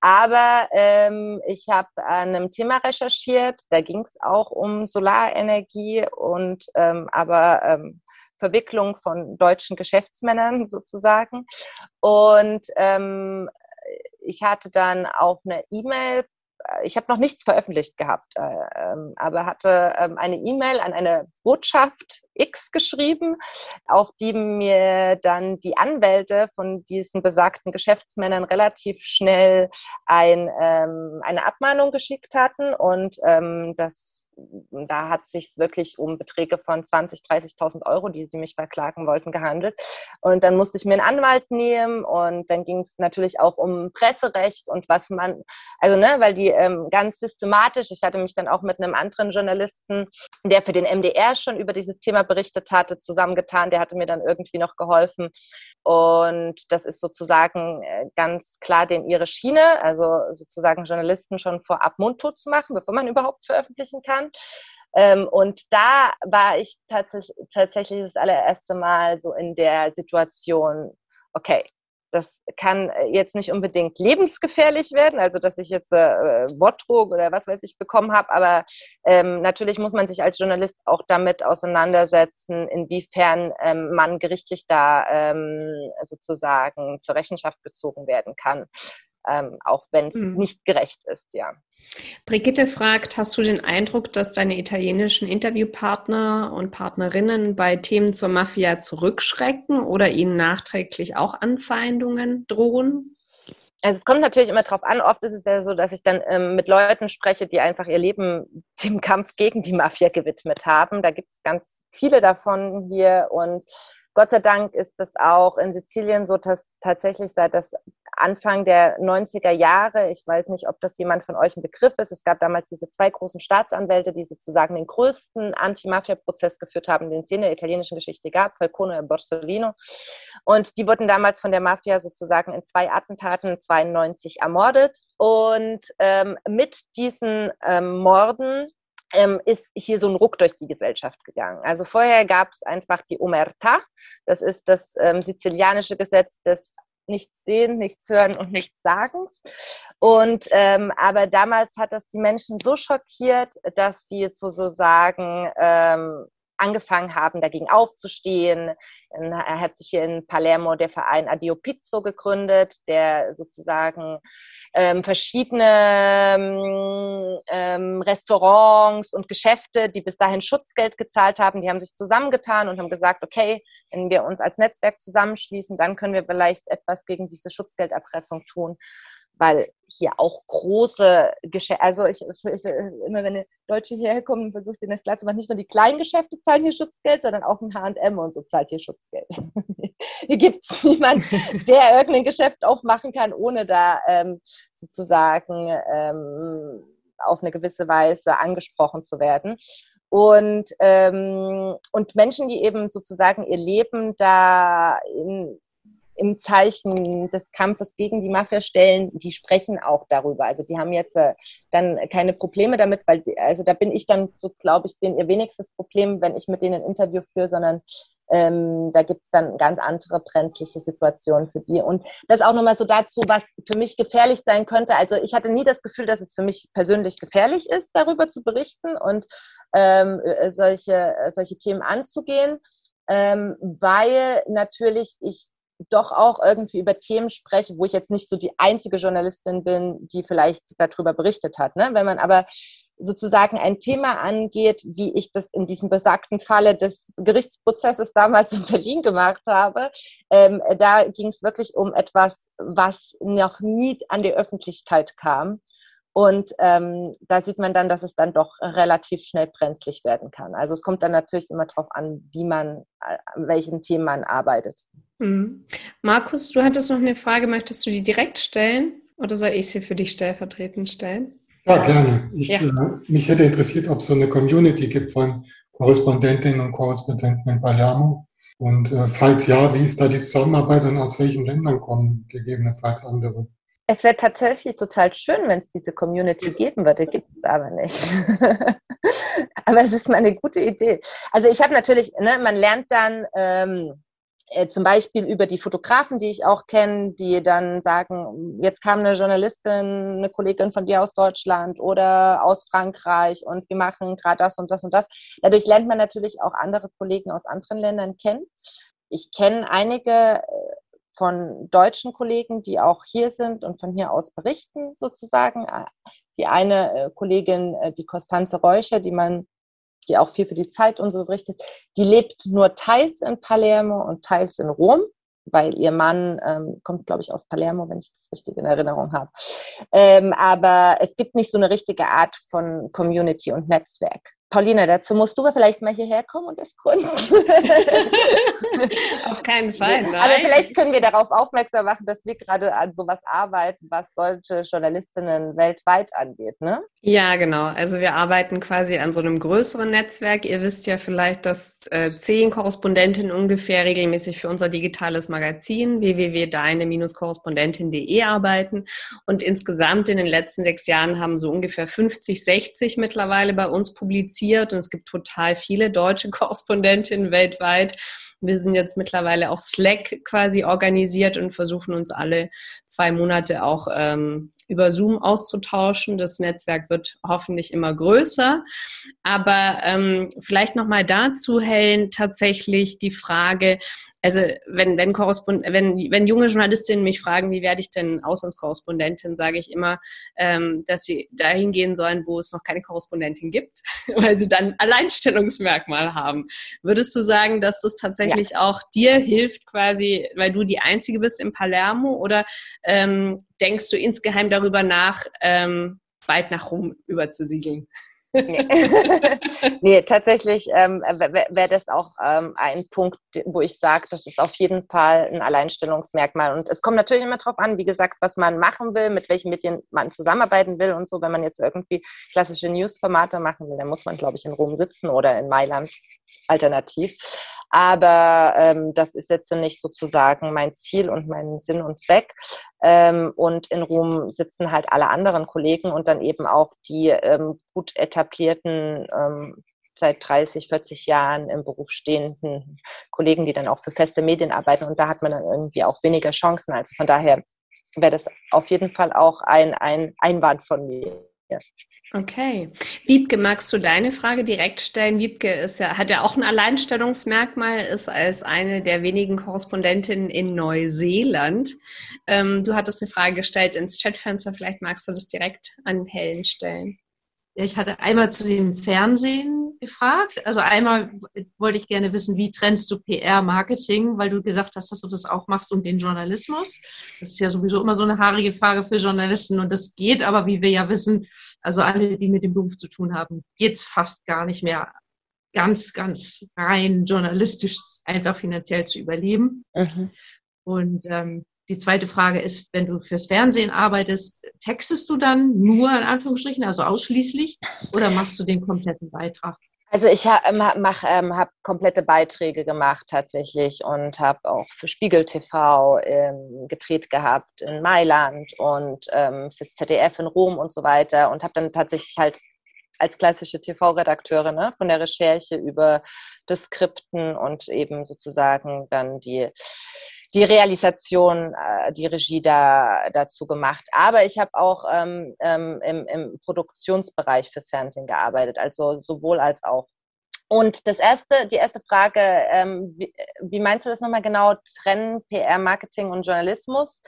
[SPEAKER 1] Aber ähm, ich habe an einem Thema recherchiert, da ging es auch um Solarenergie und ähm, aber ähm, Verwicklung von deutschen Geschäftsmännern sozusagen. Und ähm, ich hatte dann auch eine E-Mail ich habe noch nichts veröffentlicht gehabt, äh, ähm, aber hatte ähm, eine E-Mail an eine Botschaft X geschrieben, auf die mir dann die Anwälte von diesen besagten Geschäftsmännern relativ schnell ein, ähm, eine Abmahnung geschickt hatten und das da hat es sich wirklich um Beträge von 20.000, 30.000 Euro, die sie mich verklagen wollten, gehandelt. Und dann musste ich mir einen Anwalt nehmen und dann ging es natürlich auch um Presserecht und was man, also ne, weil die ähm, ganz systematisch, ich hatte mich dann auch mit einem anderen Journalisten, der für den MDR schon über dieses Thema berichtet hatte, zusammengetan, der hatte mir dann irgendwie noch geholfen. Und das ist sozusagen äh, ganz klar dem ihre Schiene, also sozusagen Journalisten schon vorab mundtot zu machen, bevor man überhaupt veröffentlichen kann. Ähm, und da war ich tatsächlich, tatsächlich das allererste Mal so in der Situation, okay, das kann jetzt nicht unbedingt lebensgefährlich werden, also dass ich jetzt äh, Wortdruck oder was weiß ich bekommen habe, aber ähm, natürlich muss man sich als Journalist auch damit auseinandersetzen, inwiefern ähm, man gerichtlich da ähm, sozusagen zur Rechenschaft gezogen werden kann ähm, auch wenn es mhm. nicht gerecht ist, ja.
[SPEAKER 2] Brigitte fragt, hast du den Eindruck, dass deine italienischen Interviewpartner und Partnerinnen bei Themen zur Mafia zurückschrecken oder ihnen nachträglich auch Anfeindungen drohen?
[SPEAKER 1] Also es kommt natürlich immer drauf an. Oft ist es ja so, dass ich dann ähm, mit Leuten spreche, die einfach ihr Leben dem Kampf gegen die Mafia gewidmet haben. Da gibt es ganz viele davon hier und Gott sei Dank ist es auch in Sizilien so, dass tatsächlich seit das Anfang der 90er Jahre, ich weiß nicht, ob das jemand von euch ein Begriff ist, es gab damals diese zwei großen Staatsanwälte, die sozusagen den größten Anti-Mafia-Prozess geführt haben, den es in der italienischen Geschichte gab, Falcone und Borsellino. Und die wurden damals von der Mafia sozusagen in zwei Attentaten 92 ermordet. Und ähm, mit diesen ähm, Morden ähm, ist hier so ein Ruck durch die Gesellschaft gegangen. Also vorher gab es einfach die Omerta, das ist das ähm, sizilianische Gesetz des nichts sehen, nichts hören und nichts sagens. Und ähm, aber damals hat das die Menschen so schockiert, dass sie sozusagen ähm, angefangen haben, dagegen aufzustehen. Er hat sich hier in Palermo der Verein Adio Pizzo gegründet, der sozusagen ähm, verschiedene ähm, ähm, Restaurants und Geschäfte, die bis dahin Schutzgeld gezahlt haben, die haben sich zusammengetan und haben gesagt, okay, wenn wir uns als Netzwerk zusammenschließen, dann können wir vielleicht etwas gegen diese Schutzgelderpressung tun weil hier auch große Geschäfte, also ich, ich, immer wenn Deutsche hierher kommen, versuche ich das klar zu machen, nicht nur die kleinen Geschäfte zahlen hier Schutzgeld, sondern auch ein H&M und so zahlt hier Schutzgeld. hier gibt es niemanden, der irgendein Geschäft aufmachen kann, ohne da ähm, sozusagen ähm, auf eine gewisse Weise angesprochen zu werden. Und, ähm, und Menschen, die eben sozusagen ihr Leben da in, im Zeichen des Kampfes gegen die Mafia stellen, die sprechen auch darüber. Also die haben jetzt äh, dann keine Probleme damit, weil die, also da bin ich dann so, glaube ich, bin ihr wenigstes Problem, wenn ich mit denen ein Interview führe, sondern ähm, da gibt es dann ganz andere brenzliche Situationen für die. Und das auch nochmal so dazu, was für mich gefährlich sein könnte. Also ich hatte nie das Gefühl, dass es für mich persönlich gefährlich ist, darüber zu berichten und ähm, äh, solche, solche Themen anzugehen, ähm, weil natürlich ich doch auch irgendwie über Themen spreche, wo ich jetzt nicht so die einzige Journalistin bin, die vielleicht darüber berichtet hat. Ne? Wenn man aber sozusagen ein Thema angeht, wie ich das in diesem besagten Falle des Gerichtsprozesses damals in Berlin gemacht habe. Ähm, da ging es wirklich um etwas, was noch nie an die Öffentlichkeit kam. Und ähm, da sieht man dann, dass es dann doch relativ schnell brenzlig werden kann. Also es kommt dann natürlich immer darauf an, wie man, äh, an welchen Themen man arbeitet.
[SPEAKER 2] Mhm. Markus, du hattest noch eine Frage, möchtest du die direkt stellen oder soll ich sie für dich stellvertretend stellen?
[SPEAKER 4] Ja, gerne. Ich, ja. Äh, mich hätte interessiert, ob es so eine Community gibt von Korrespondentinnen und Korrespondenten in Palermo. Und äh, falls ja, wie ist da die Zusammenarbeit und aus welchen Ländern kommen gegebenenfalls andere?
[SPEAKER 1] Es wäre tatsächlich total schön, wenn es diese Community geben würde, gibt es aber nicht. aber es ist mal eine gute Idee. Also ich habe natürlich, ne, man lernt dann ähm, äh, zum Beispiel über die Fotografen, die ich auch kenne, die dann sagen, jetzt kam eine Journalistin, eine Kollegin von dir aus Deutschland oder aus Frankreich und wir machen gerade das und das und das. Dadurch lernt man natürlich auch andere Kollegen aus anderen Ländern kennen. Ich kenne einige äh, von deutschen Kollegen, die auch hier sind und von hier aus berichten sozusagen. Die eine äh, Kollegin, äh, die Konstanze Reuscher, die man, die auch viel für die Zeit und so berichtet, die lebt nur teils in Palermo und teils in Rom, weil ihr Mann ähm, kommt, glaube ich, aus Palermo, wenn ich das richtig in Erinnerung habe. Ähm, aber es gibt nicht so eine richtige Art von Community und Netzwerk. Pauline, dazu musst du vielleicht mal hierher kommen und das gründen.
[SPEAKER 2] Auf keinen Fall. Nein.
[SPEAKER 1] Aber vielleicht können wir darauf aufmerksam machen, dass wir gerade an sowas arbeiten, was deutsche Journalistinnen weltweit angeht, ne?
[SPEAKER 2] Ja, genau. Also wir arbeiten quasi an so einem größeren Netzwerk. Ihr wisst ja vielleicht, dass äh, zehn Korrespondentinnen ungefähr regelmäßig für unser digitales Magazin www.deine-korrespondentin.de arbeiten. Und insgesamt in den letzten sechs Jahren haben so ungefähr 50, 60 mittlerweile bei uns publiziert. Und es gibt total viele deutsche Korrespondentinnen weltweit. Wir sind jetzt mittlerweile auch Slack quasi organisiert und versuchen uns alle zwei Monate auch ähm, über Zoom auszutauschen. Das Netzwerk wird hoffentlich immer größer. Aber ähm, vielleicht nochmal dazu, Helen, tatsächlich die Frage, also wenn, wenn, Korrespond wenn, wenn junge Journalistinnen mich fragen, wie werde ich denn Auslandskorrespondentin, sage ich immer, ähm, dass sie dahin gehen sollen, wo es noch keine Korrespondentin gibt, weil sie dann Alleinstellungsmerkmal haben. Würdest du sagen, dass das tatsächlich ja. auch dir hilft, quasi, weil du die Einzige bist in Palermo oder ähm, denkst du insgeheim darüber nach, ähm, weit nach Rom überzusiedeln?
[SPEAKER 1] Nee, nee tatsächlich ähm, wäre das auch ähm, ein Punkt, wo ich sage, das ist auf jeden Fall ein Alleinstellungsmerkmal. Und es kommt natürlich immer darauf an, wie gesagt, was man machen will, mit welchen Medien man zusammenarbeiten will und so. Wenn man jetzt irgendwie klassische News-Formate machen will, dann muss man, glaube ich, in Rom sitzen oder in Mailand alternativ. Aber ähm, das ist jetzt nicht sozusagen mein Ziel und mein Sinn und Zweck. Ähm, und in Rom sitzen halt alle anderen Kollegen und dann eben auch die ähm, gut etablierten ähm, seit 30, 40 Jahren im Beruf stehenden Kollegen, die dann auch für feste Medien arbeiten. Und da hat man dann irgendwie auch weniger Chancen. Also von daher wäre das auf jeden Fall auch ein, ein Einwand von mir.
[SPEAKER 2] Ja. Okay. Wiebke, magst du deine Frage direkt stellen? Wiebke ist ja, hat ja auch ein Alleinstellungsmerkmal, ist als eine der wenigen Korrespondentinnen in Neuseeland. Ähm, du hattest eine Frage gestellt ins Chatfenster, vielleicht magst du das direkt an Helen stellen.
[SPEAKER 5] Ja, ich hatte einmal zu dem Fernsehen gefragt. Also einmal wollte ich gerne wissen, wie trennst du PR, Marketing, weil du gesagt hast, dass du das auch machst und den Journalismus. Das ist ja sowieso immer so eine haarige Frage für Journalisten und das geht, aber wie wir ja wissen, also alle, die mit dem Beruf zu tun haben, geht's fast gar nicht mehr ganz, ganz rein journalistisch einfach finanziell zu überleben. Mhm. Und ähm, die zweite Frage ist, wenn du fürs Fernsehen arbeitest, textest du dann nur in Anführungsstrichen, also ausschließlich, oder machst du den kompletten Beitrag?
[SPEAKER 1] Also ich habe ähm, hab komplette Beiträge gemacht tatsächlich und habe auch für Spiegel TV ähm, gedreht gehabt in Mailand und ähm, fürs ZDF in Rom und so weiter und habe dann tatsächlich halt als klassische TV-Redakteurin ne, von der Recherche über das Skripten und eben sozusagen dann die die Realisation, äh, die Regie da dazu gemacht. Aber ich habe auch ähm, ähm, im, im Produktionsbereich fürs Fernsehen gearbeitet, also sowohl als auch. Und das erste, die erste Frage, ähm, wie, wie, meinst du das nochmal genau? Trennen PR, Marketing und Journalismus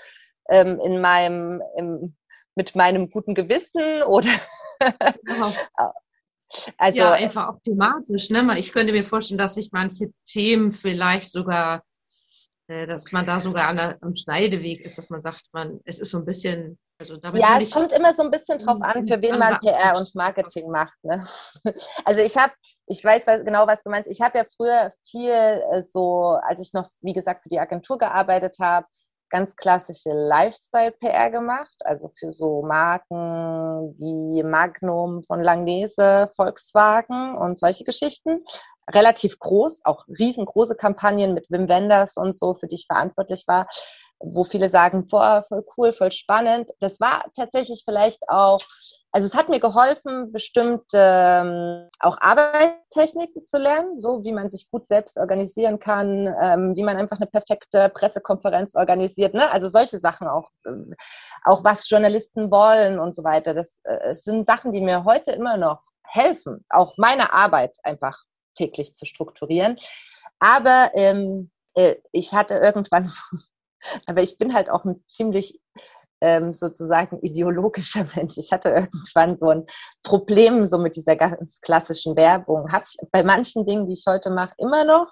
[SPEAKER 1] ähm, in meinem, im, mit meinem guten Gewissen oder
[SPEAKER 5] Genau. Also, ja, einfach auch thematisch. Ne? Ich könnte mir vorstellen, dass sich manche Themen vielleicht sogar, dass man da sogar an der, am Schneideweg ist, dass man sagt, man, es ist so ein bisschen, also
[SPEAKER 1] damit Ja, es kommt immer so ein bisschen drauf an, für wen man PR und Marketing macht. Ne? Also ich habe, ich weiß genau, was du meinst. Ich habe ja früher viel äh, so, als ich noch, wie gesagt, für die Agentur gearbeitet habe, ganz klassische Lifestyle-PR gemacht, also für so Marken wie Magnum von Langnese, Volkswagen und solche Geschichten. Relativ groß, auch riesengroße Kampagnen mit Wim Wenders und so, für die ich verantwortlich war, wo viele sagen, boah, voll cool, voll spannend. Das war tatsächlich vielleicht auch also es hat mir geholfen, bestimmte ähm, auch Arbeitstechniken zu lernen, so wie man sich gut selbst organisieren kann, ähm, wie man einfach eine perfekte Pressekonferenz organisiert, ne? Also solche Sachen auch, äh, auch was Journalisten wollen und so weiter. Das äh, sind Sachen, die mir heute immer noch helfen, auch meine Arbeit einfach täglich zu strukturieren. Aber ähm, äh, ich hatte irgendwann so, aber ich bin halt auch ein ziemlich ähm, sozusagen ideologischer Mensch. Ich hatte irgendwann so ein Problem so mit dieser ganz klassischen Werbung. Habe ich bei manchen Dingen, die ich heute mache, immer noch.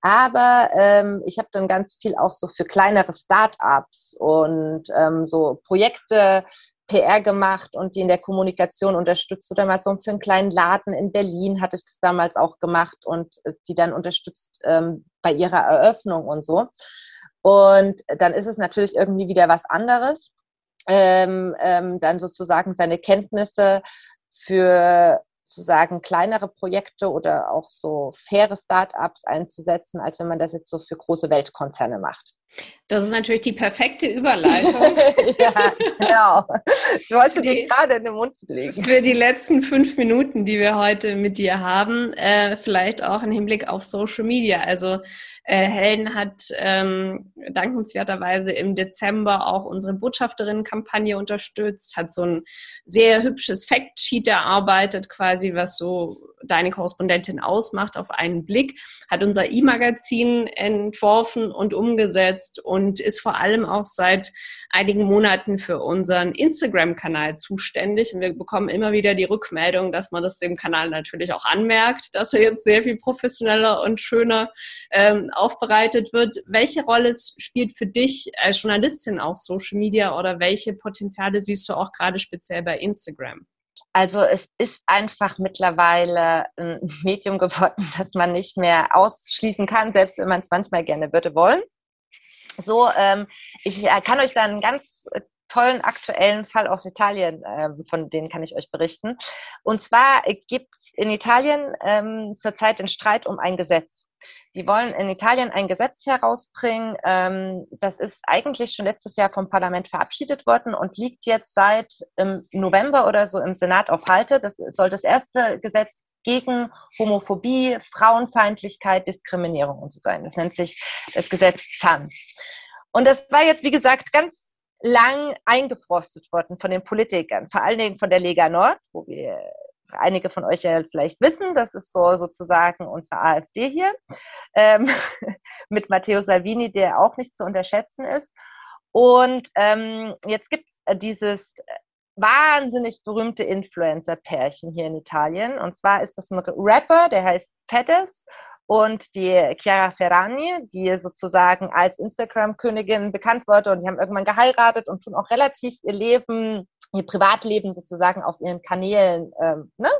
[SPEAKER 1] Aber ähm, ich habe dann ganz viel auch so für kleinere Start-ups und ähm, so Projekte PR gemacht und die in der Kommunikation unterstützt. Oder mal so für einen kleinen Laden in Berlin hatte ich das damals auch gemacht und äh, die dann unterstützt ähm, bei ihrer Eröffnung und so. Und dann ist es natürlich irgendwie wieder was anderes ähm, ähm, dann sozusagen seine Kenntnisse für sozusagen kleinere Projekte oder auch so faire Startups einzusetzen, als wenn man das jetzt so für große Weltkonzerne macht.
[SPEAKER 2] Das ist natürlich die perfekte Überleitung.
[SPEAKER 1] ja, genau. Ich wollte dir gerade in den Mund legen.
[SPEAKER 2] Für die letzten fünf Minuten, die wir heute mit dir haben, äh, vielleicht auch im Hinblick auf Social Media. Also äh, Helen hat ähm, dankenswerterweise im Dezember auch unsere Botschafterinnenkampagne unterstützt, hat so ein sehr hübsches Factsheet erarbeitet, quasi, was so deine Korrespondentin ausmacht auf einen Blick, hat unser E-Magazin entworfen und umgesetzt und ist vor allem auch seit einigen Monaten für unseren Instagram-Kanal zuständig. Und wir bekommen immer wieder die Rückmeldung, dass man das dem Kanal natürlich auch anmerkt, dass er jetzt sehr viel professioneller und schöner ähm, aufbereitet wird. Welche Rolle spielt für dich als Journalistin auch Social Media oder welche Potenziale siehst du auch gerade speziell bei Instagram?
[SPEAKER 1] Also es ist einfach mittlerweile ein Medium geworden, das man nicht mehr ausschließen kann, selbst wenn man es manchmal gerne würde wollen. So, ähm, ich äh, kann euch da einen ganz äh, tollen aktuellen Fall aus Italien, äh, von denen kann ich euch berichten. Und zwar gibt es in Italien ähm, zurzeit den Streit um ein Gesetz. Die wollen in Italien ein Gesetz herausbringen. Ähm, das ist eigentlich schon letztes Jahr vom Parlament verabschiedet worden und liegt jetzt seit November oder so im Senat auf Halte. Das soll das erste Gesetz gegen Homophobie, Frauenfeindlichkeit, Diskriminierung und so sein. Das nennt sich das Gesetz ZAN. Und das war jetzt, wie gesagt, ganz lang eingefrostet worden von den Politikern, vor allen Dingen von der Lega Nord, wo wir einige von euch ja vielleicht wissen, das ist so sozusagen unsere AfD hier, ähm, mit Matteo Salvini, der auch nicht zu unterschätzen ist. Und ähm, jetzt gibt es dieses wahnsinnig berühmte Influencer-Pärchen hier in Italien. Und zwar ist das ein Rapper, der heißt Pedes und die Chiara Ferragni, die sozusagen als Instagram-Königin bekannt wurde und die haben irgendwann geheiratet und tun auch relativ ihr Leben, ihr Privatleben sozusagen auf ihren Kanälen ähm, ne,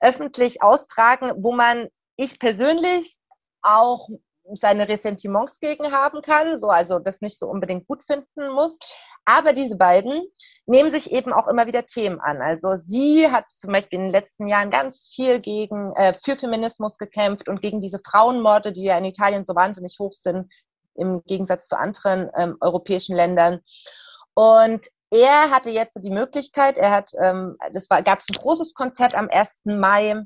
[SPEAKER 1] öffentlich austragen, wo man ich persönlich auch seine Ressentiments gegen haben kann, so also das nicht so unbedingt gut finden muss. Aber diese beiden nehmen sich eben auch immer wieder Themen an. Also sie hat zum Beispiel in den letzten Jahren ganz viel gegen äh, für Feminismus gekämpft und gegen diese Frauenmorde, die ja in Italien so wahnsinnig hoch sind im Gegensatz zu anderen ähm, europäischen Ländern. Und er hatte jetzt die Möglichkeit, er hat, ähm, das war, gab es ein großes Konzert am 1. Mai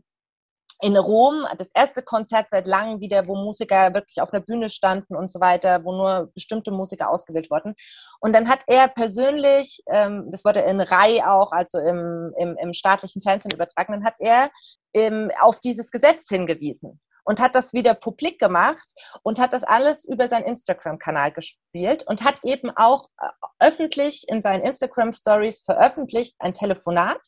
[SPEAKER 1] in Rom, das erste Konzert seit langem wieder, wo Musiker wirklich auf der Bühne standen und so weiter, wo nur bestimmte Musiker ausgewählt wurden. Und dann hat er persönlich, ähm, das wurde in Rai auch, also im, im, im staatlichen Fernsehen übertragen, dann hat er ähm, auf dieses Gesetz hingewiesen und hat das wieder publik gemacht und hat das alles über seinen Instagram-Kanal gespielt und hat eben auch äh, öffentlich in seinen Instagram-Stories veröffentlicht ein Telefonat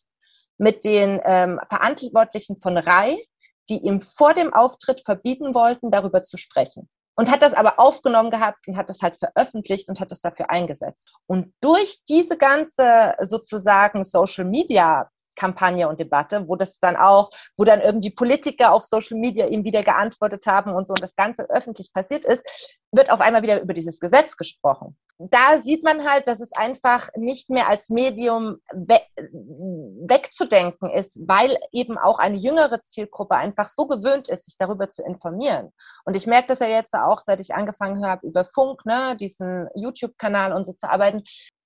[SPEAKER 1] mit den ähm, Verantwortlichen von RAI, die ihm vor dem Auftritt verbieten wollten, darüber zu sprechen. Und hat das aber aufgenommen gehabt und hat das halt veröffentlicht und hat das dafür eingesetzt. Und durch diese ganze sozusagen Social Media Kampagne und Debatte, wo das dann auch, wo dann irgendwie Politiker auf Social Media ihm wieder geantwortet haben und so und das Ganze öffentlich passiert ist, wird auf einmal wieder über dieses Gesetz gesprochen. Da sieht man halt, dass es einfach nicht mehr als Medium we wegzudenken ist, weil eben auch eine jüngere Zielgruppe einfach so gewöhnt ist, sich darüber zu informieren. Und ich merke das ja jetzt auch, seit ich angefangen habe, über Funk, ne, diesen YouTube-Kanal und so zu arbeiten,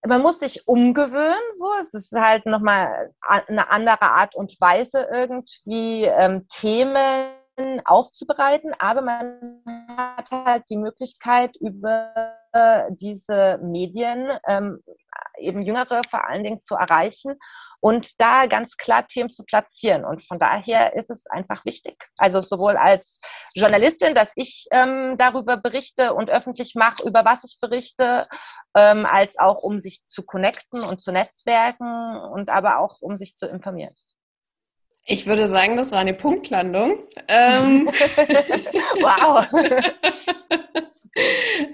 [SPEAKER 1] man muss sich umgewöhnen, so. Es ist halt nochmal eine andere Art und Weise irgendwie ähm, Themen aufzubereiten, aber man hat halt die Möglichkeit über diese Medien ähm, eben Jüngere vor allen Dingen zu erreichen und da ganz klar Themen zu platzieren. Und von daher ist es einfach wichtig. Also sowohl als Journalistin, dass ich ähm, darüber berichte und öffentlich mache, über was ich berichte, ähm, als auch um sich zu connecten und zu netzwerken und aber auch um sich zu informieren.
[SPEAKER 2] Ich würde sagen, das war eine Punktlandung. Ähm
[SPEAKER 1] wow.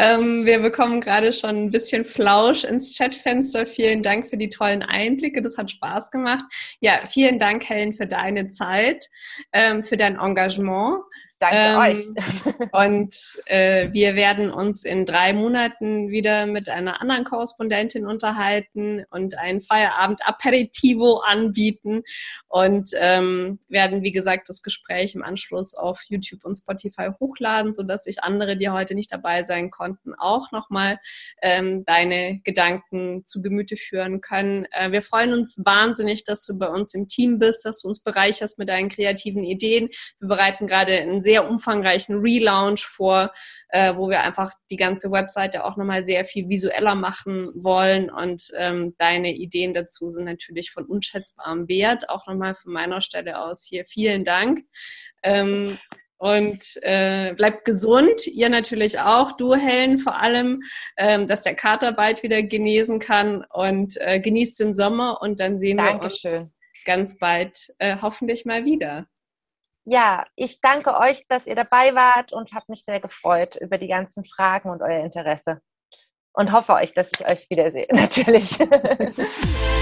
[SPEAKER 2] ähm, wir bekommen gerade schon ein bisschen Flausch ins Chatfenster. Vielen Dank für die tollen Einblicke. Das hat Spaß gemacht. Ja, vielen Dank, Helen, für deine Zeit, ähm, für dein Engagement.
[SPEAKER 1] Danke ähm, euch.
[SPEAKER 2] und äh, wir werden uns in drei Monaten wieder mit einer anderen Korrespondentin unterhalten und ein Feierabend-Aperitivo anbieten und ähm, werden, wie gesagt, das Gespräch im Anschluss auf YouTube und Spotify hochladen, sodass sich andere, die heute nicht dabei sein konnten, auch nochmal ähm, deine Gedanken zu Gemüte führen können. Äh, wir freuen uns wahnsinnig, dass du bei uns im Team bist, dass du uns bereicherst mit deinen kreativen Ideen. Wir bereiten gerade ein sehr sehr umfangreichen Relaunch vor, äh, wo wir einfach die ganze Webseite auch nochmal sehr viel visueller machen wollen. Und ähm, deine Ideen dazu sind natürlich von unschätzbarem Wert. Auch nochmal von meiner Stelle aus hier vielen Dank. Ähm, und äh, bleibt gesund, ihr natürlich auch, du Helen vor allem, ähm, dass der Kater bald wieder genesen kann und äh, genießt den Sommer und dann sehen
[SPEAKER 1] Dankeschön.
[SPEAKER 2] wir uns ganz bald äh, hoffentlich mal wieder
[SPEAKER 1] ja, ich danke euch, dass ihr dabei wart und habe mich sehr gefreut über die ganzen Fragen und euer Interesse. Und hoffe euch, dass ich euch wiedersehe, natürlich.